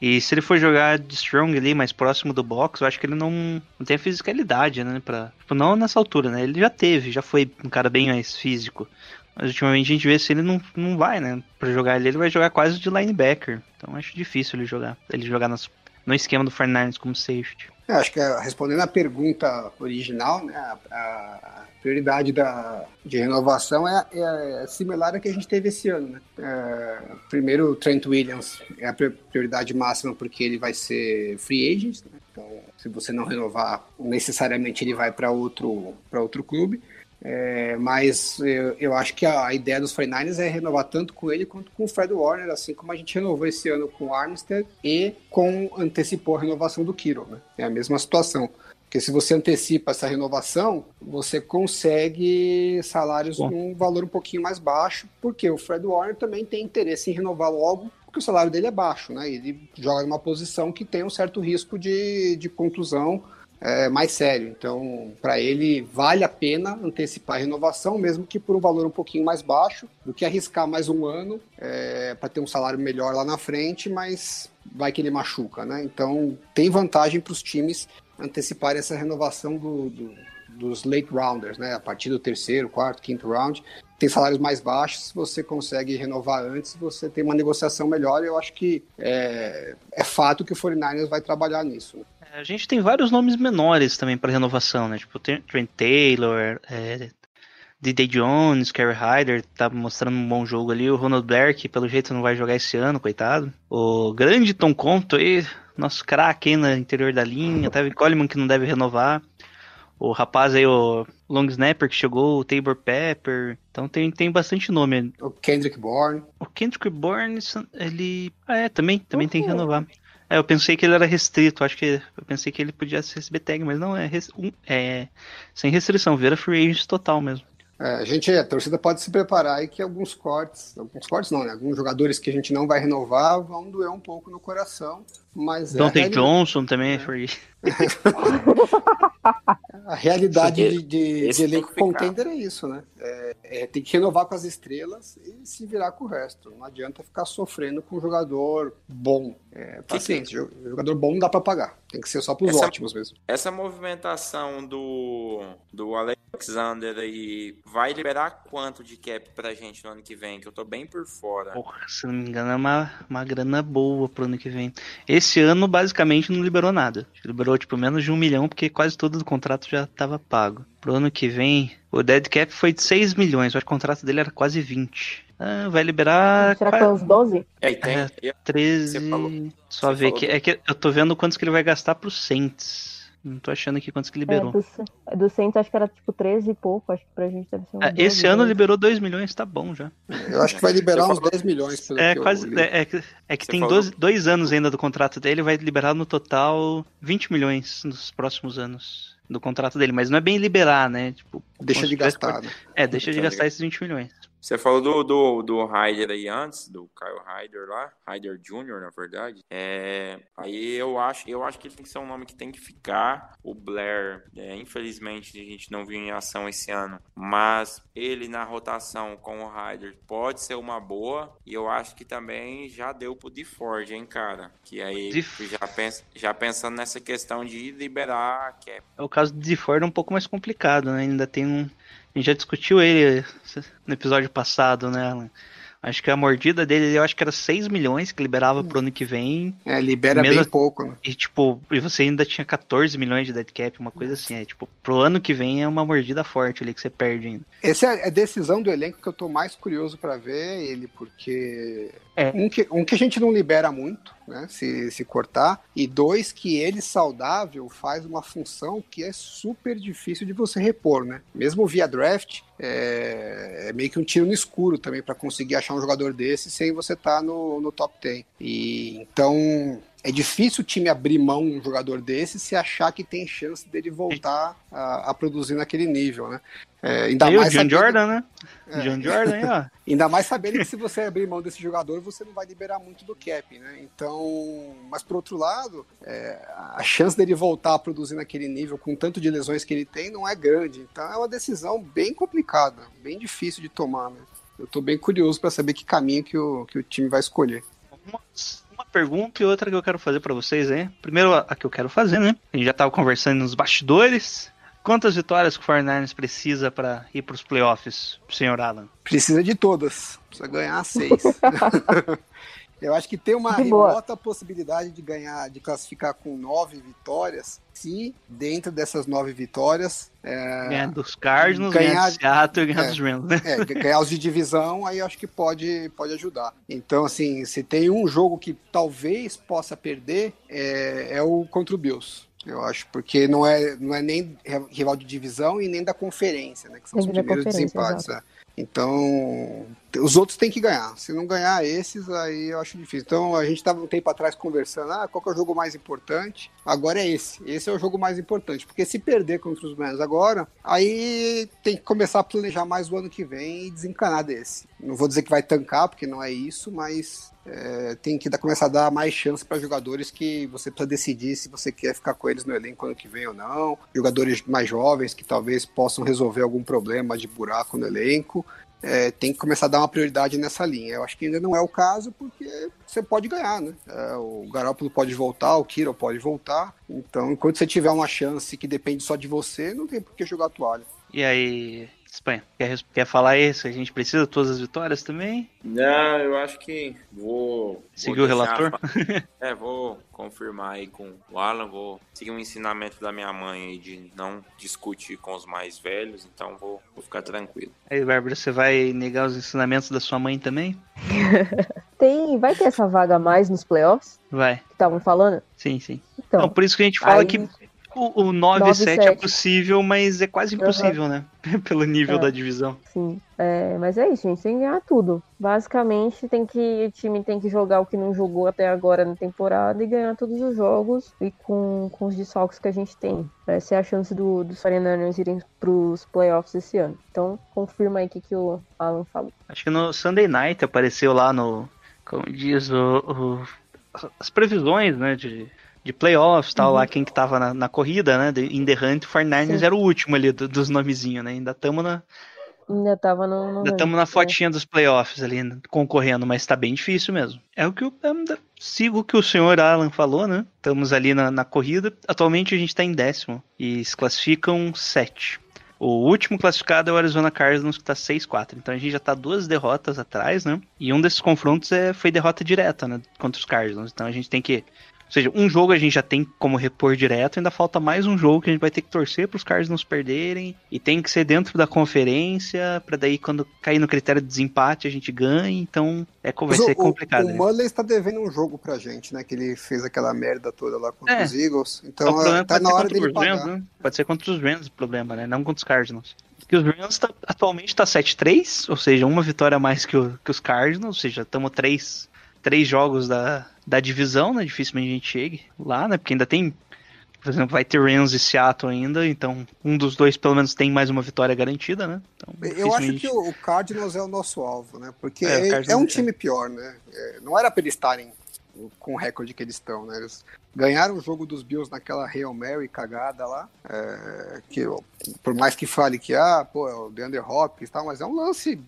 E se ele for jogar de strong ali, mais próximo do box, eu acho que ele não, não tem a fisicalidade, né, pra... Tipo, não nessa altura, né, ele já teve, já foi um cara bem mais físico. Mas ultimamente a gente vê se ele não, não vai, né, pra jogar ali, ele vai jogar quase de linebacker. Então acho difícil ele jogar, ele jogar nas, no esquema do 49ers como safety. É, acho que é, respondendo a pergunta original, né, a, a prioridade da, de renovação é, é similar à que a gente teve esse ano. Né? É, primeiro, o Trent Williams é a pri- prioridade máxima porque ele vai ser free agent. Né? Então, se você não renovar, necessariamente ele vai para outro, outro clube. É, mas eu, eu acho que a, a ideia dos 49ers é renovar tanto com ele quanto com o Fred Warner, assim como a gente renovou esse ano com o Armstead e com antecipou a renovação do Kiro. Né? É a mesma situação. Porque se você antecipa essa renovação, você consegue salários com um valor um pouquinho mais baixo, porque o Fred Warner também tem interesse em renovar logo, porque o salário dele é baixo, né? Ele joga numa posição que tem um certo risco de, de contusão é, mais sério. Então, para ele, vale a pena antecipar a renovação, mesmo que por um valor um pouquinho mais baixo, do que arriscar mais um ano para ter um salário melhor lá na frente, mas vai que ele machuca, né? Então, tem vantagem para os times anteciparem essa renovação do- do- dos late rounders, né? A partir do terceiro, quarto, quinto round. Tem salários mais baixos, você consegue renovar antes, você tem uma negociação melhor. Eu acho que é, é fato que o 49ers vai trabalhar nisso. A gente tem vários nomes menores também para renovação, né? Tipo, Trent Taylor, é, D.D. Jones, Kerry Hyder, tá mostrando um bom jogo ali. O Ronald Blair, que pelo jeito não vai jogar esse ano, coitado. O grande Tom Compton aí, nosso craque aí no interior da linha. Teve Coleman que não deve renovar. O rapaz aí, o Long Snapper que chegou, o Tabor Pepper. Então tem, tem bastante nome. O Kendrick Bourne. O Kendrick Bourne, ele. Ah, é, também, também tem que renovar. É, eu pensei que ele era restrito, acho que. Eu pensei que ele podia receber tag, mas não, é, res- um- é sem restrição, vira free agent total mesmo. É, a gente, a torcida pode se preparar aí que alguns cortes, alguns cortes não, né? Alguns jogadores que a gente não vai renovar vão doer um pouco no coração, mas é Dante reali- Johnson também é free. A realidade de, de, de elenco que contender é isso, né? É, é, tem que renovar com as estrelas e se virar com o resto. Não adianta ficar sofrendo com um jogador bom. É, paciência, jo- jogador bom não dá pra pagar. Tem que ser só pros Essa- ótimos mesmo. Essa movimentação do, do Alexander aí vai liberar quanto de cap pra gente no ano que vem? Que eu tô bem por fora. Porra, se não me engano, é uma, uma grana boa pro ano que vem. Esse ano, basicamente, não liberou nada. Liberou, tipo, menos de um milhão, porque quase todo o contrato já tava pago. Pro ano que vem, o dead cap foi de 6 milhões, mas o contrato dele era quase 20. Ah, vai liberar Será que foi uns 12? É, tem, É. e- 13. Você falou- Só você ver falou que é que eu tô vendo quantos que ele vai gastar pro Saints. Não tô achando aqui quantos que É, liberou. do, do Saints acho que era tipo 13 e pouco, acho que pra gente deve ser Ah, 12, esse ano 12. liberou 2 milhões, tá bom já. Eu acho que vai liberar Você uns falou- 10 milhões. Pelo É quase. É, é que, é que Você tem falou- dois, dois anos ainda do contrato dele, vai liberar no total 20 milhões nos próximos anos do contrato dele, mas não é bem liberar, né? Tipo, Deixa de gastar, né? É, deixa de Tá gastar esses 20 milhões. Você falou do, do, do Ryder aí antes, do Kyle Ryder lá, Ryder Jr., na verdade. É, aí eu acho, eu acho que ele tem que ser um nome que tem que ficar. O Blair, é, infelizmente, a gente não viu em ação esse ano, mas ele na rotação com o Ryder pode ser uma boa. E eu acho que também já deu pro DeFord, hein, cara? Que aí já, pensa, já pensando nessa questão de liberar a cap. É O caso de Ford é um pouco mais complicado, né? Ainda tem um. A gente já discutiu ele no episódio passado, né, Alan? Acho que a mordida dele, eu acho que era 6 milhões que liberava pro ano que vem. É, libera Mesmo- bem pouco, né? E tipo, e você ainda tinha 14 milhões de dead cap, uma coisa assim. É tipo, pro ano que vem é uma mordida forte ali que você perde ainda. Essa é a decisão do elenco que eu tô mais curioso para ver ele, porque É. um, que, um que a gente não libera muito, né? Se, se cortar, e dois que ele saudável faz uma função que é super difícil de você repor, né? Mesmo via draft, é, é meio que um tiro no escuro também para conseguir achar um jogador desse sem você estar no, no top 10. E então é difícil o time abrir mão um jogador desse se achar que tem chance dele voltar a, a produzir naquele nível, né? É, ainda E o mais John sabendo- Jordan, né? É. John Jordan aí, ó. Ainda mais sabendo que se você abrir mão desse jogador, você não vai liberar muito do cap, né? Então, mas por outro lado, é, a chance dele voltar a produzir naquele nível, com tanto de lesões que ele tem, não é grande. Então é uma decisão bem complicada, bem difícil de tomar, né? Eu tô bem curioso para saber que caminho que o, que o time vai escolher. Uma, uma pergunta e outra que eu quero fazer pra vocês, hein? Primeiro, a que eu quero fazer, né? A gente já tava conversando nos bastidores. Quantas vitórias que o 49ers precisa pra ir pros playoffs, senhor Alan? Precisa de todas, precisa ganhar seis. Eu acho que tem uma De boa. remota possibilidade de ganhar, de classificar com nove vitórias, se dentro dessas nove vitórias é, Ganhar dos Cardinals, ganhar, ganhar- de Seattle e ganhar é. dos Rams, né? É, ganhar os de divisão, aí eu acho que pode, pode ajudar. Então, assim, se tem um jogo que talvez possa perder, é, é o contra o Bills. Eu acho, porque não é, não é nem rival de divisão e nem da conferência, né? Que são os primeiros desempates. é. Então, os outros têm que ganhar. Se não ganhar esses, aí eu acho difícil. Então, a gente estava um tempo atrás conversando, ah, qual é o jogo mais importante? Agora é esse. Esse é o jogo mais importante. Porque se perder contra os Rams agora, aí tem que começar a planejar mais o ano que vem e desencanar desse. Não vou dizer que vai tancar, porque não é isso, mas é, tem que dar, começar a dar mais chance para jogadores que você precisa decidir se você quer ficar com eles no elenco ano que vem ou não. Jogadores mais jovens que talvez possam resolver algum problema de buraco no elenco. É, tem que começar a dar uma prioridade nessa linha. Eu acho que ainda não é o caso, porque você pode ganhar, né? É, o Garoppolo pode voltar, o Kiro pode voltar. Então, enquanto você tiver uma chance que depende só de você, não tem por que jogar a toalha. E aí, Espanha, quer, quer falar isso? A gente precisa de todas as vitórias também? Não, eu acho que vou. Seguir o relator? deixar- É, vou confirmar aí com o Alan, vou seguir um ensinamento da minha mãe aí de não discutir com os mais velhos, então vou, vou ficar tranquilo. Aí, Bárbara, você vai negar os ensinamentos da sua mãe também? Tem, vai ter essa vaga a mais nos playoffs Vai, que estavam falando? sim, sim. Então, Não, por isso que a gente fala aí- que o, o 9 9 e 7 é 7. possível, mas é quase impossível, né? Pelo nível É. da divisão. sim. É, mas é isso, gente. Tem que ganhar tudo. Basicamente, tem que, o time tem que jogar o que não jogou até agora na temporada e ganhar todos os jogos e com, com os desfalques que a gente tem. Essa é a chance do, dos 49ers irem pros playoffs esse ano. Então, confirma aí o que, que o Alan falou. Acho que no Sunday Night apareceu lá no. Como diz o. o- as previsões, né? De, de playoffs tal, lá quem que tava na, na corrida, né? In the Hunt, o 49ers Uhum. Sim. era o último ali do- dos nomezinhos, né? Ainda estamos na, Ainda tava no. no ainda tamo na né? fotinha dos playoffs ali, concorrendo, mas tá bem difícil mesmo. É o que eu eu sigo o que o senhor Alan falou, né? Estamos ali na, na corrida. Atualmente a gente tá em décimo e se classificam sete. O último classificado é o Arizona Cardinals, que tá 6-4. Então a gente já tá duas derrotas atrás, né? E um desses confrontos é, foi derrota direta, né? Contra os Cardinals. Então a gente tem que. Ou seja, um jogo a gente já tem como repor direto, ainda falta mais um jogo que a gente vai ter que torcer para os Cardinals perderem. E tem que ser dentro da conferência, para daí quando cair no critério de desempate a gente ganhe. Então é, vai Mas ser o- complicado. O, né? o Mulley está devendo um jogo pra gente, né? Que ele fez aquela merda toda lá contra É. os Eagles. Então o problema é, tá na hora dele os Rams, pagar. né? Pode ser contra os Rams o problema, né? Não contra os Cardinals. Porque os Rams tá- atualmente tá 7-3, ou seja, uma vitória a mais que, o- que os Cardinals, ou seja, estamos três, três jogos da, da divisão, né? Dificilmente a gente chegue lá, né? Porque ainda tem, por exemplo, vai ter Rams e Seattle ainda, então um dos dois pelo menos tem mais uma vitória garantida, né? Então, Eu acho que o Cardinals é o nosso alvo, né? Porque É, é, é um é. time pior, né? É, não era pra eles estarem com o recorde que eles estão, né? Eles ganharam o jogo dos Bills naquela Hail Mary cagada lá, é, que por mais que fale que, ah, pô, é o DeAndre Hopkins e tal, mas é um lance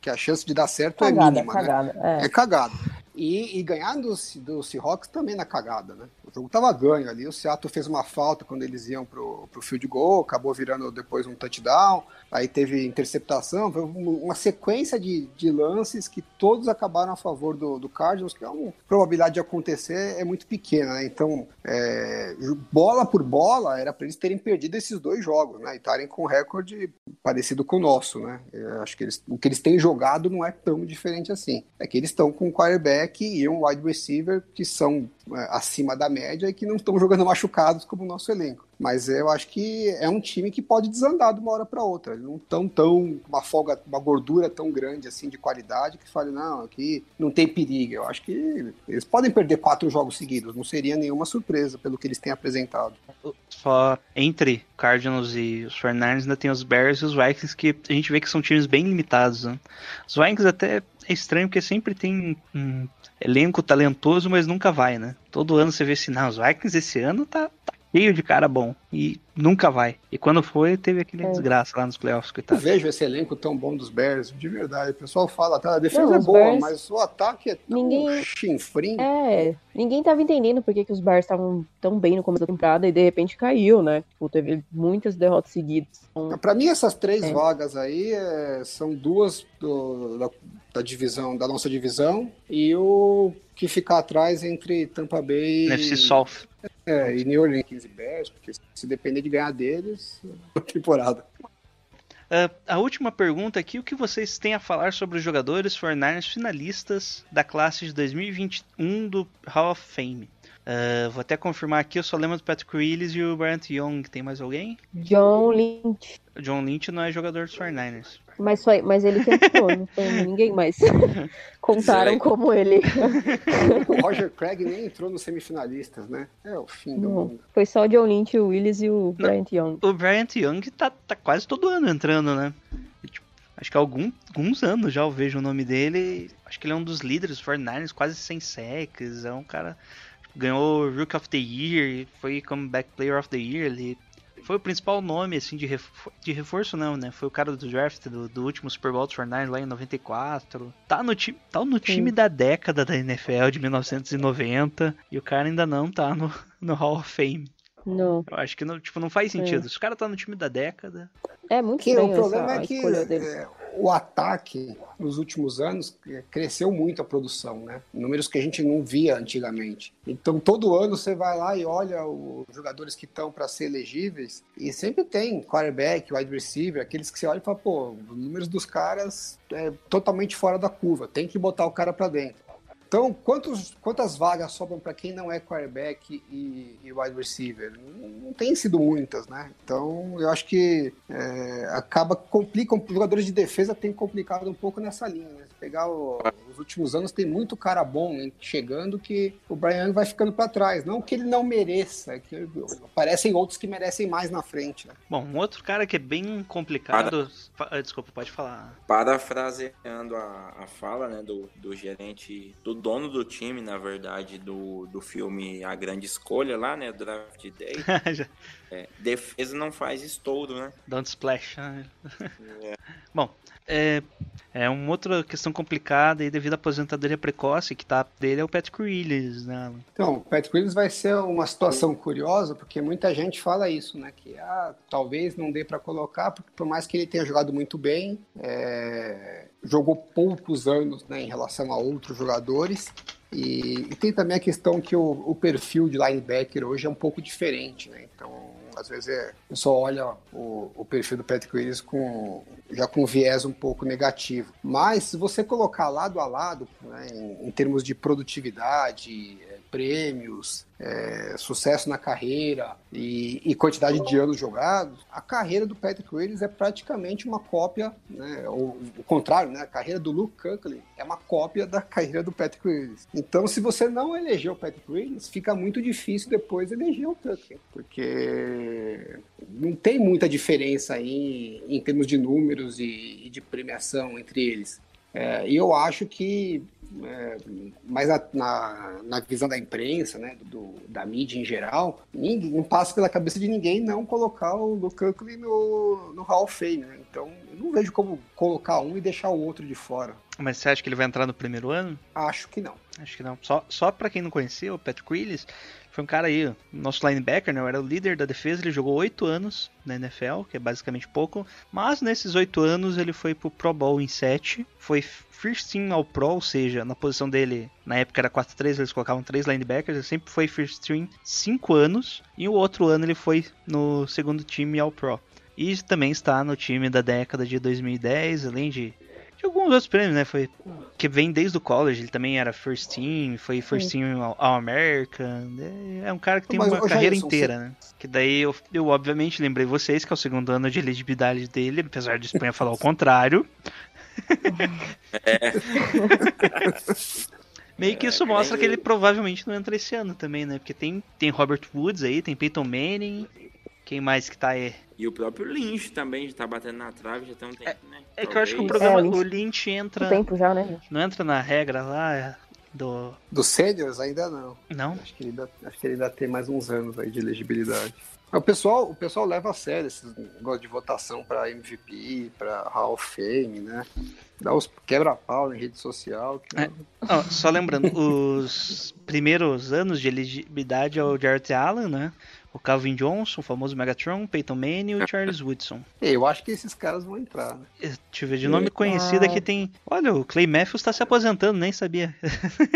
que a chance de dar certo é Cagada, mínima, né? cagada. É. É cagado. E, e ganhar do, do Seahawks também na cagada, né? O jogo tava ganho ali. O Seattle fez uma falta quando eles iam pro, pro field goal, acabou virando depois um touchdown. Aí teve interceptação, um- uma sequência de, de lances que todos acabaram a favor do, do Cardinals, que é uma probabilidade de acontecer é muito pequena, né? Então, é, bola por bola, era para eles terem perdido esses dois jogos, né? E estarem com um recorde parecido com o nosso, né? Eu acho que eles, o que eles têm jogado não é tão diferente assim. É que eles estão com um quarterback e um wide receiver que são é, acima da média e que não estão jogando machucados como o nosso elenco. Mas eu acho que é um time que pode desandar de uma hora para outra. Eles não estão tão uma folga, uma gordura tão grande assim de qualidade que fale não, aqui não tem perigo. Eu acho que eles podem perder quatro jogos seguidos. Não seria nenhuma surpresa pelo que eles têm apresentado. Só entre Cardinals e os 49ers ainda tem os Bears e os Vikings que a gente vê que são times bem limitados. Né? Os Vikings até é estranho porque sempre tem um elenco talentoso, mas nunca vai, né? Todo ano você vê assim, não, os Vikings esse ano tá, tá cheio de cara bom e nunca vai. E quando foi, teve aquele É. desgraça lá nos playoffs, Eu coitado. vejo esse elenco tão bom dos Bears, de verdade. O pessoal fala, tá, a defesa Não, é boa, Bears- mas o ataque é tão Ninguém- chinfrim. É, ninguém tava entendendo por que, que os Bears estavam tão bem no começo da temporada e de repente caiu, né? Tipo, teve muitas derrotas seguidas. Então, Pra mim, essas três É. vagas aí é, são duas do- da, da divisão, da nossa divisão, e o que ficar atrás entre Tampa Bay NFC South. é, e New Orleans e Bears, porque se depender de ganhar deles, é temporada. Ah, a última pergunta aqui, o que vocês têm a falar sobre os jogadores 49ers finalistas da classe de 2021 do Hall of Fame? Ah, vou até confirmar aqui, eu só lembro do Patrick Willis e o Bryant Young. Tem mais alguém? John Lynch. John Lynch não é jogador dos 49ers. Mas, só, mas ele que entrou, não foi ninguém mais. Contaram como ele. O Roger Craig nem entrou nos semifinalistas, né? É o fim do Não. mundo. Foi só o John Lynch, o Willis e o Bryant Young. O Bryant Young tá, tá quase todo ano entrando, né? Tipo, acho que há algum- alguns anos já eu vejo o nome dele. Acho que ele é um dos líderes do 49ers, quase sem sacks. É um cara. tipo, ganhou o Rook of the Year, foi Comeback Player of the Year. Ele foi o principal nome assim de, refo- de reforço, não, né? Foi o cara do draft do, do último Super Bowl dos 49ers lá em 94. Tá no, time, tá no time da década da NFL de 1990 e o cara ainda não tá no, no Hall of Fame. Não. Eu acho que não, tipo, não faz sentido. Se o cara tá no time da década. É muito Que o problema essa é que é, o ataque, nos últimos anos, é, cresceu muito a produção, né? Números que a gente não via antigamente. Então, todo ano você vai lá e olha os jogadores que estão para ser elegíveis e sempre tem quarterback, wide receiver, aqueles que você olha e fala, pô, os números dos caras é totalmente fora da curva, tem que botar o cara para dentro. Então, quantos, quantas vagas sobram para quem não é quarterback e, e wide receiver? Não, não tem sido muitas, né? Então, eu acho que é, acaba complica. Os jogadores de defesa têm complicado um pouco nessa linha. Né? Se pegar o- os últimos anos, tem muito cara bom né, chegando que o Brian vai ficando para trás. Não que ele não mereça, é que aparecem outros que merecem mais na frente. Né? Bom, um outro cara que é bem complicado. Fa- ah, Desculpa, pode falar. Parafraseando a, a fala né, do, do gerente, do dono do time, na verdade, do, do filme A Grande Escolha lá, né? Draft Day. É, defesa não faz estouro, né? Don't splash. né? É. Bom, é, é uma outra questão complicada devido à aposentadoria precoce que tá dele é o Patrick Willis, né? Então, o Patrick Willis vai ser uma situação curiosa, porque muita gente fala isso, né? Que ah, talvez não dê para colocar, porque por mais que ele tenha jogado muito bem, é, jogou poucos anos né, em relação a outros jogadores. E, e tem também a questão que o, o perfil de linebacker hoje é um pouco diferente, né? Então, às vezes é, o pessoal olha o, o perfil do Patrick Willis com, já com um viés um pouco negativo. Mas se você colocar lado a lado, né, em, em termos de produtividade, prêmios, eh, sucesso na carreira e, e quantidade de anos jogados, a carreira do Patrick Willis é praticamente uma cópia, né, ou o contrário, né, a carreira do Luke Kuechly é uma cópia da carreira do Patrick Willis. Então, se você não eleger o Patrick Willis, fica muito difícil depois eleger o Kuechly, porque não tem muita diferença aí em termos de números e, e de premiação entre eles. É, e eu acho que, é, mas na, na, na visão da imprensa, né, do, da mídia em geral, ninguém, não passa pela cabeça de ninguém não colocar o Kuechly no, no Hall of Fame. Né? Então, eu não vejo como colocar um e deixar o outro de fora. Mas você acha que ele vai entrar no primeiro ano? Acho que não. Acho que não. Só, só pra quem não conhecia, o Patrick Willis foi um cara aí, nosso linebacker, né? Era o líder da defesa, ele jogou oito anos na NFL, que é basicamente pouco. Mas nesses oito anos ele foi pro Pro Bowl em sete, foi first team ao Pro, ou seja, na posição dele, na época era 4-3, eles colocavam três linebackers, ele sempre foi first team cinco anos, e o outro ano ele foi no segundo time ao Pro. E também está no time da década de 2010, além de de alguns outros prêmios, né? Foi que vem desde o college, ele também era first team, foi first team All- All-American. É- É um cara que tem Mas, uma carreira Jailson, inteira, né? Que daí eu, eu obviamente lembrei vocês que é o segundo ano de elegibilidade dele, apesar de Espanha falar o contrário. Meio que isso É, mostra é. que ele provavelmente não entra esse ano também, né? Porque tem, tem Robert Woods aí, tem Peyton Manning. Quem mais que tá aí? E o próprio Lynch também já tá batendo na trave já tem um tempo, né? É que eu acho que o Talvez. programa, É, o o Lynch- Lynch entra. Tempo já, né? Não entra na regra lá é, do. Dos seniors ainda não. Não? Acho que ele ainda, acho que ele ainda tem mais uns anos aí de elegibilidade. O pessoal, o pessoal leva a sério esses negócios de votação para MVP, para Hall of Fame, né? Dá os quebra-pau em rede social. que- É. Ó, só lembrando, os primeiros anos de elegibilidade é o Jarrett Allen, né? O Calvin Johnson, o famoso Megatron, Peyton Manning e o Charles Woodson. Eu acho que esses caras vão entrar, né? Deixa eu ver, de nome conhecido aqui tem. Olha, o Clay Matthews tá se aposentando, nem sabia.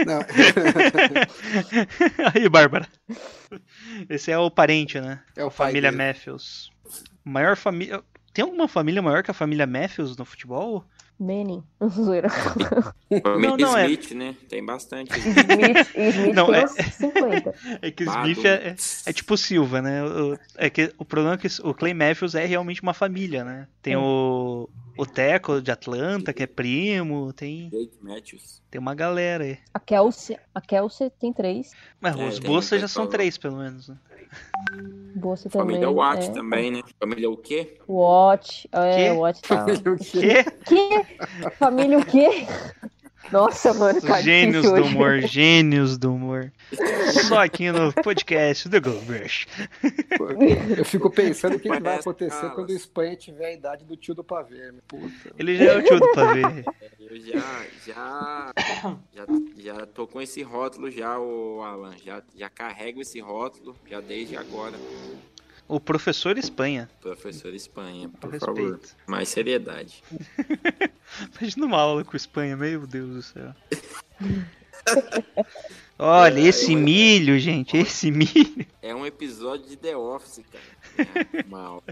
Não. Aí, Bárbara. Esse é o parente, né? É o Família dele. Matthews. Maior família. Tem alguma família maior que a família Matthews no futebol? Manning. Zoeira. Família não, é- Smith, né? Tem bastante. Smith, Smith Não, é- uns 50. É que Bado. Smith é, é, é tipo Silva, né? O, é que o problema é que o Clay Matthews é realmente uma família, né? Tem Sim. o, o Teco de Atlanta, que é primo, tem, Jake Matthews. tem uma galera aí. A Kelsey, a Kelsey tem três. Mas É, os Bolsa já são três, pelo menos. Né? Bolsa também. Família Watt é. também, né? Família o quê? Watch. É? Watch tá. O quê? Que? Família o quê? Nossa, mano, cara. Gênios do hoje. humor, gênios do humor. Só aqui no podcast do Gold Rush. Eu fico pensando o que, que vai acontecer Carlos. quando o Espanha tiver a idade do tio do pavê. meu. Puta. Ele já é o tio do pavê. Eu já, já, já, já tô com esse rótulo já, o Alan. Já, já carrego esse rótulo já desde agora. O professor Espanha. Professor Espanha, por Respeito. favor. Mais seriedade. Imagina uma aula com Espanha, meu Deus do céu. Olha, esse milho, gente, esse milho. É um episódio de The Office, cara. É, aula.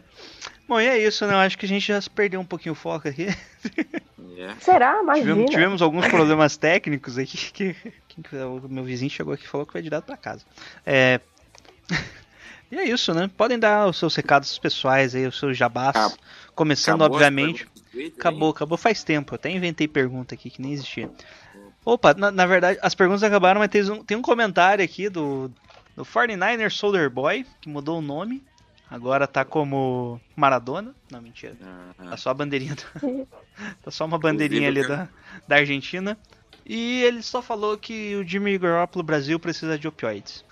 Bom, e é isso, né? Eu acho que a gente já se perdeu um pouquinho o foco aqui. É. Será? Imagina. Tivemos, tivemos alguns problemas técnicos aqui que, que o meu vizinho chegou aqui e falou que vai direto pra casa. É... E é isso, né? Podem dar os seus recados pessoais aí, os seus jabás. Acabou. Começando, obviamente. Twitter, Acabou, acabou faz tempo. Eu até inventei pergunta aqui que nem existia. Opa, na, na verdade, as perguntas acabaram, mas tem um, tem um comentário aqui do, do 49er Soldier Boy, que mudou o nome. Agora tá como Maradona. Não, mentira. hein? Tá Ah, só a bandeirinha. Do... tá só uma bandeirinha ali da, da Argentina. E ele só falou que o Jimmy Garoppolo Brasil precisa de opioides.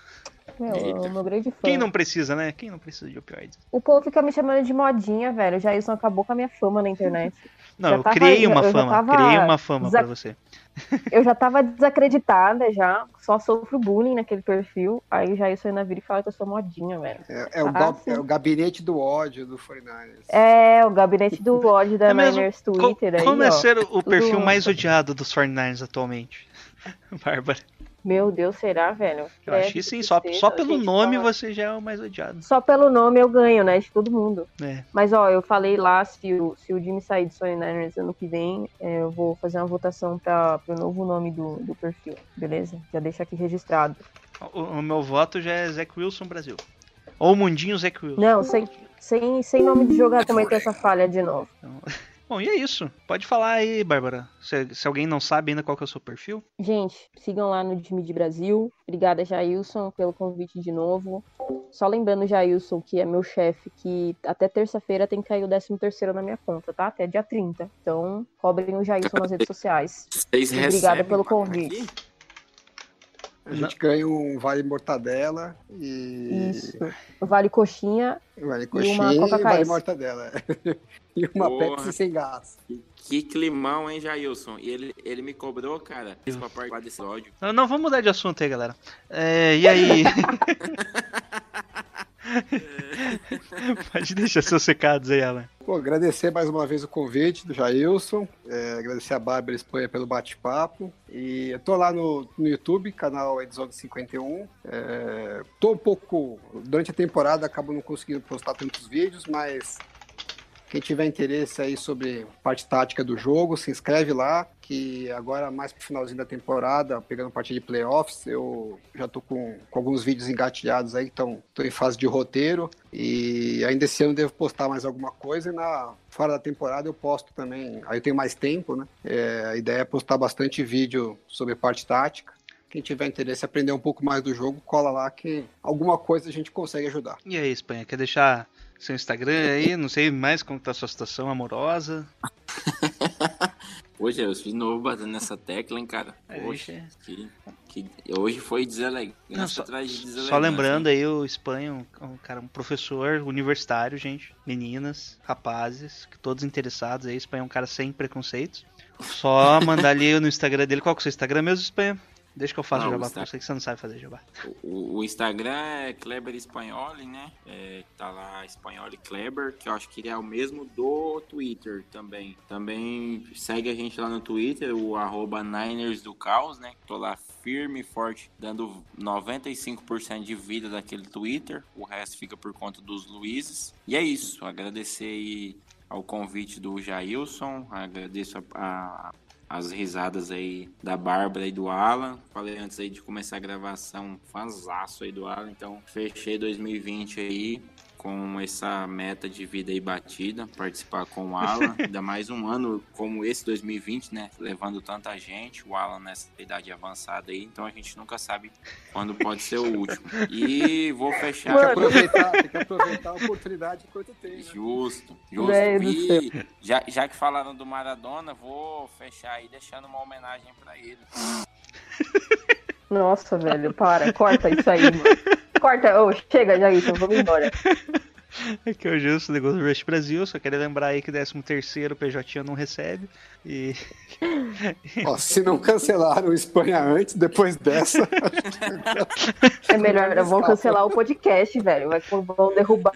É, o meu grande fã. Quem não precisa, né? Quem não precisa de opioides? O povo fica me chamando de modinha, velho. Já isso acabou com a minha fama na internet. Não, Já eu tava- criei uma eu já fama. tava Criei uma fama desa- pra você. Eu já tava desacreditada já, só sofro bullying naquele perfil. Aí já isso ainda vira e fala que eu sou modinha, velho. É, é o Ah, é o gabinete do ódio do 49ers. É, o gabinete do ódio da É mesmo? Niners Co- Twitter aí, Como é ó. ser o- perfil mais odiado dos 49ers atualmente? Bárbara. Meu Deus, será, velho? Eu acho que sim, só, só pelo nome fala- você já é o mais odiado. Só pelo nome eu ganho, né? De todo mundo. É. Mas, ó, eu falei lá, se o, se o Jimmy sair do 49ers ano que vem, é, eu vou fazer uma votação para o novo nome do, do perfil, beleza? Já deixa aqui registrado. O, o meu voto já é Zach Wilson Brasil. Ou Mundinho Zach Wilson. Não, sem, sem, sem nome de jogar também tem essa falha de novo. Bom, e é isso. Pode falar aí, Bárbara. Se, se alguém não sabe ainda qual que é o seu perfil. Gente, sigam lá no Jimmy de Brasil. Obrigada, Jailson, pelo convite de novo. Só lembrando, Jailson, que é meu chefe, que até terça-feira tem que cair o 13 terceiro na minha conta, tá? Até dia 30. Então, cobrem o Jailson nas redes sociais. Vocês Obrigada pelo convite. aqui? A gente ganha um vale mortadela e Isso. Vale coxinha. vale E coxinha uma e vale mortadela. e uma Porra. Pepsi sem gás. Que climão, hein, Jailson? E ele, ele me cobrou, cara, isso pra participar desse áudio. Não, não, vamos mudar de assunto aí, galera. É, e aí? Pode deixar seus recados aí, Alan. Pô, agradecer mais uma vez o convite do Jailson, é, agradecer a Bárbara Espanha pelo bate-papo. E eu tô lá no, no YouTube, canal Edzone 51. É, tô um pouco. Durante a temporada acabo não conseguindo postar tantos vídeos, mas quem tiver interesse aí sobre parte tática do jogo, se inscreve lá, que agora mais pro finalzinho da temporada, pegando parte de playoffs, eu já tô com, com alguns vídeos engatilhados aí, então tô em fase de roteiro e ainda esse ano devo postar mais alguma coisa e na fora da temporada eu posto também, aí eu tenho mais tempo, né? É, a ideia é postar bastante vídeo sobre parte tática. Quem tiver interesse em aprender um pouco mais do jogo, cola lá que alguma coisa a gente consegue ajudar. E aí, Espanha, quer deixar seu Instagram aí? Não sei mais como tá a sua situação amorosa. Hoje eu de novo batendo nessa tecla, hein, cara. É, Poxa, que, que, hoje foi deselegante. Só- de lembrando aí, o Espanha, um, um cara, um professor universitário, gente. Meninas, rapazes, todos interessados aí. Espanha é um cara sem preconceitos. Só mandar ali no Instagram dele. Qual que é o seu Instagram mesmo, Espanha? Deixa que eu faço Não, jabá o pra Insta- você, que você não sabe fazer jabá. O, o Instagram é Kleber Espanholi, né? É, tá lá Espanholi Kleber, que eu acho que é o mesmo do Twitter também. Também segue a gente lá no Twitter, o arroba Niners do Caos, né? Tô lá firme e forte, dando 95% de vida daquele Twitter. O resto fica por conta dos Luizes. E é isso. Agradecer aí ao convite do Jailson. Agradeço a- a as risadas aí da Bárbara e do Alan. Falei antes aí de começar a gravação, fanzaço aí do Alan. Então, fechei 2020 aí com essa meta de vida aí batida, participar com o Alan, ainda mais um ano como esse 2020, né? Levando tanta gente, o Alan nessa idade avançada aí, então a gente nunca sabe quando pode ser o último. E vou fechar. Tem que aproveitar, tem que aproveitar a oportunidade enquanto tem. Né? Justo, justo. E já, já que falaram do Maradona, vou fechar aí deixando uma homenagem pra ele. Nossa, velho, para, corta isso aí, mano. Corta, ô, chega, Jair, vamos embora. Aqui é o Justo do Gold Rush Brasil, só queria lembrar aí que 13 terceiro o PJ não recebe. E Ó, se não cancelaram o Espanha antes, depois dessa. É melhor, vamos cancelar o podcast, velho. Vai, vão derrubar.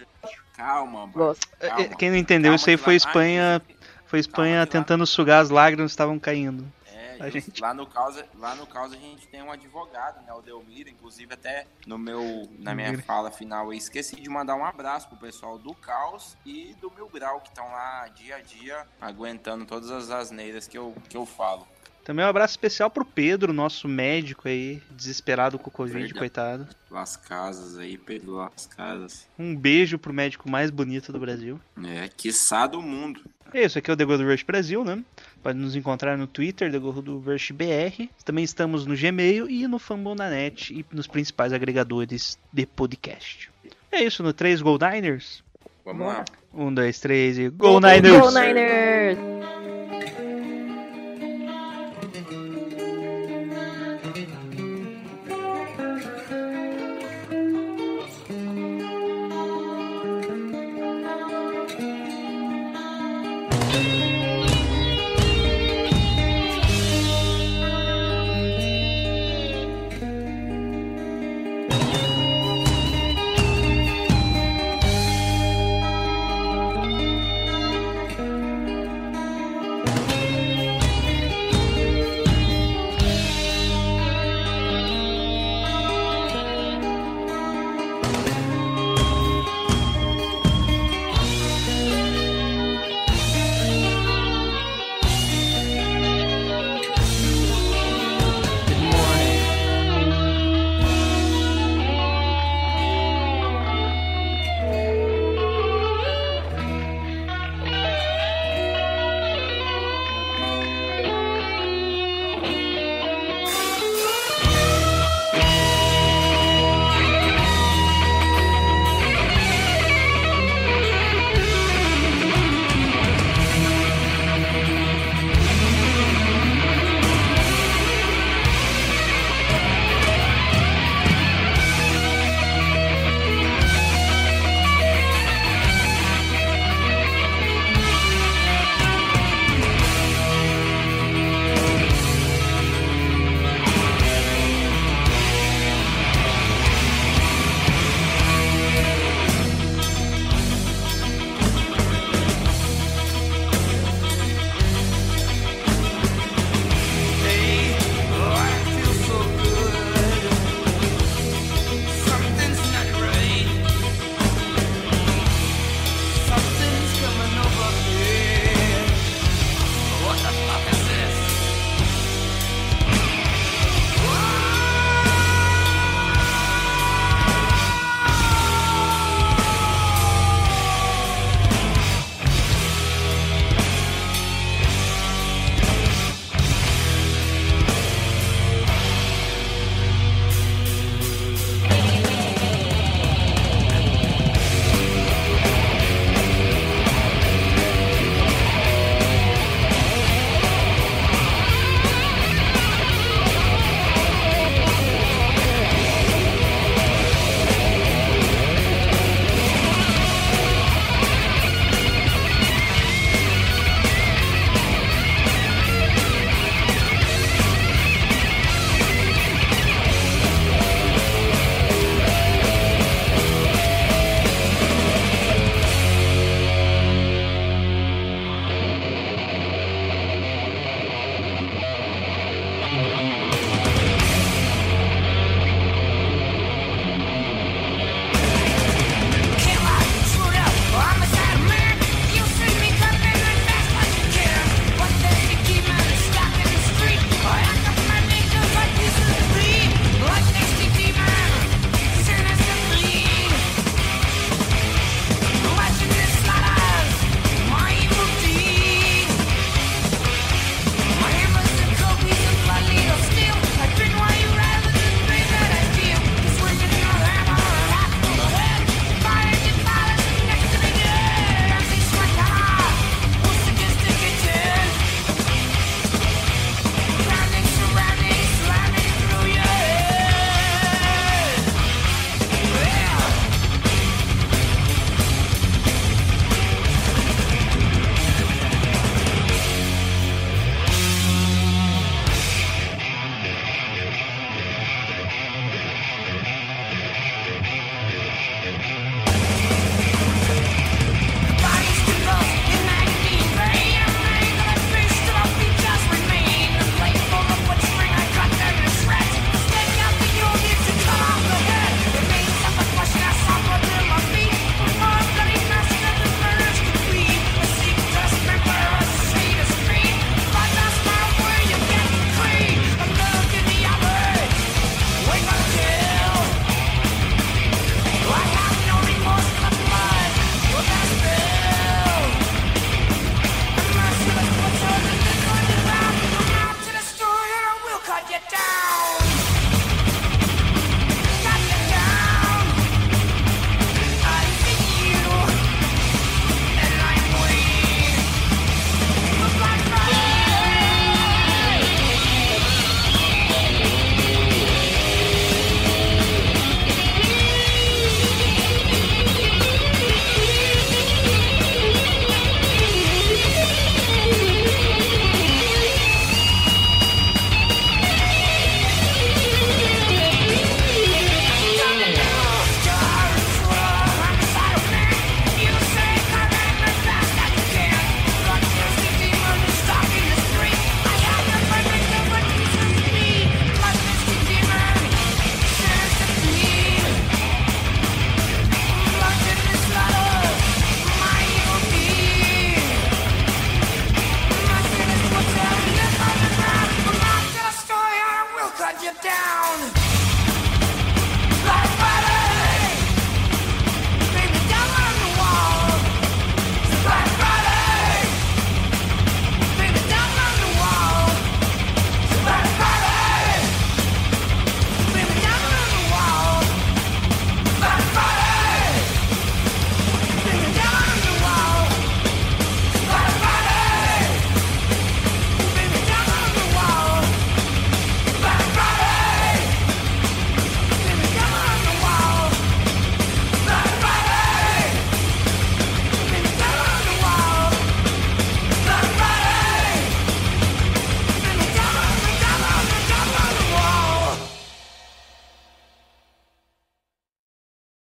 Calma, mano. Gosto. Calma. Quem não entendeu, Calma isso aí foi Espanha, foi Espanha Calma tentando sugar as lágrimas que estavam caindo. É, gente- lá no causa, lá no causa a gente tem um advogado, né, o Delmiro, inclusive até no meu na minha Delmiro. fala final eu esqueci de mandar um abraço pro pessoal do Caos e do Mil Grau que estão lá dia a dia aguentando todas as asneiras que eu que eu falo. Também um abraço especial pro Pedro, nosso médico aí, desesperado com o Covid, Verdade. coitado. Las Casas aí, Pedro Las Casas. Um beijo pro médico mais bonito do Brasil. É, quiçá do mundo. É isso, aqui é o The Gold Rush Brasil, né? Pode nos encontrar no Twitter, The Gold Rush BR. Também estamos no Gmail e no Fambonanet e nos principais agregadores de podcast. É isso, no 3 Gold Niners. Vamos lá. Um, dois, três e Go Niners! Go Niners!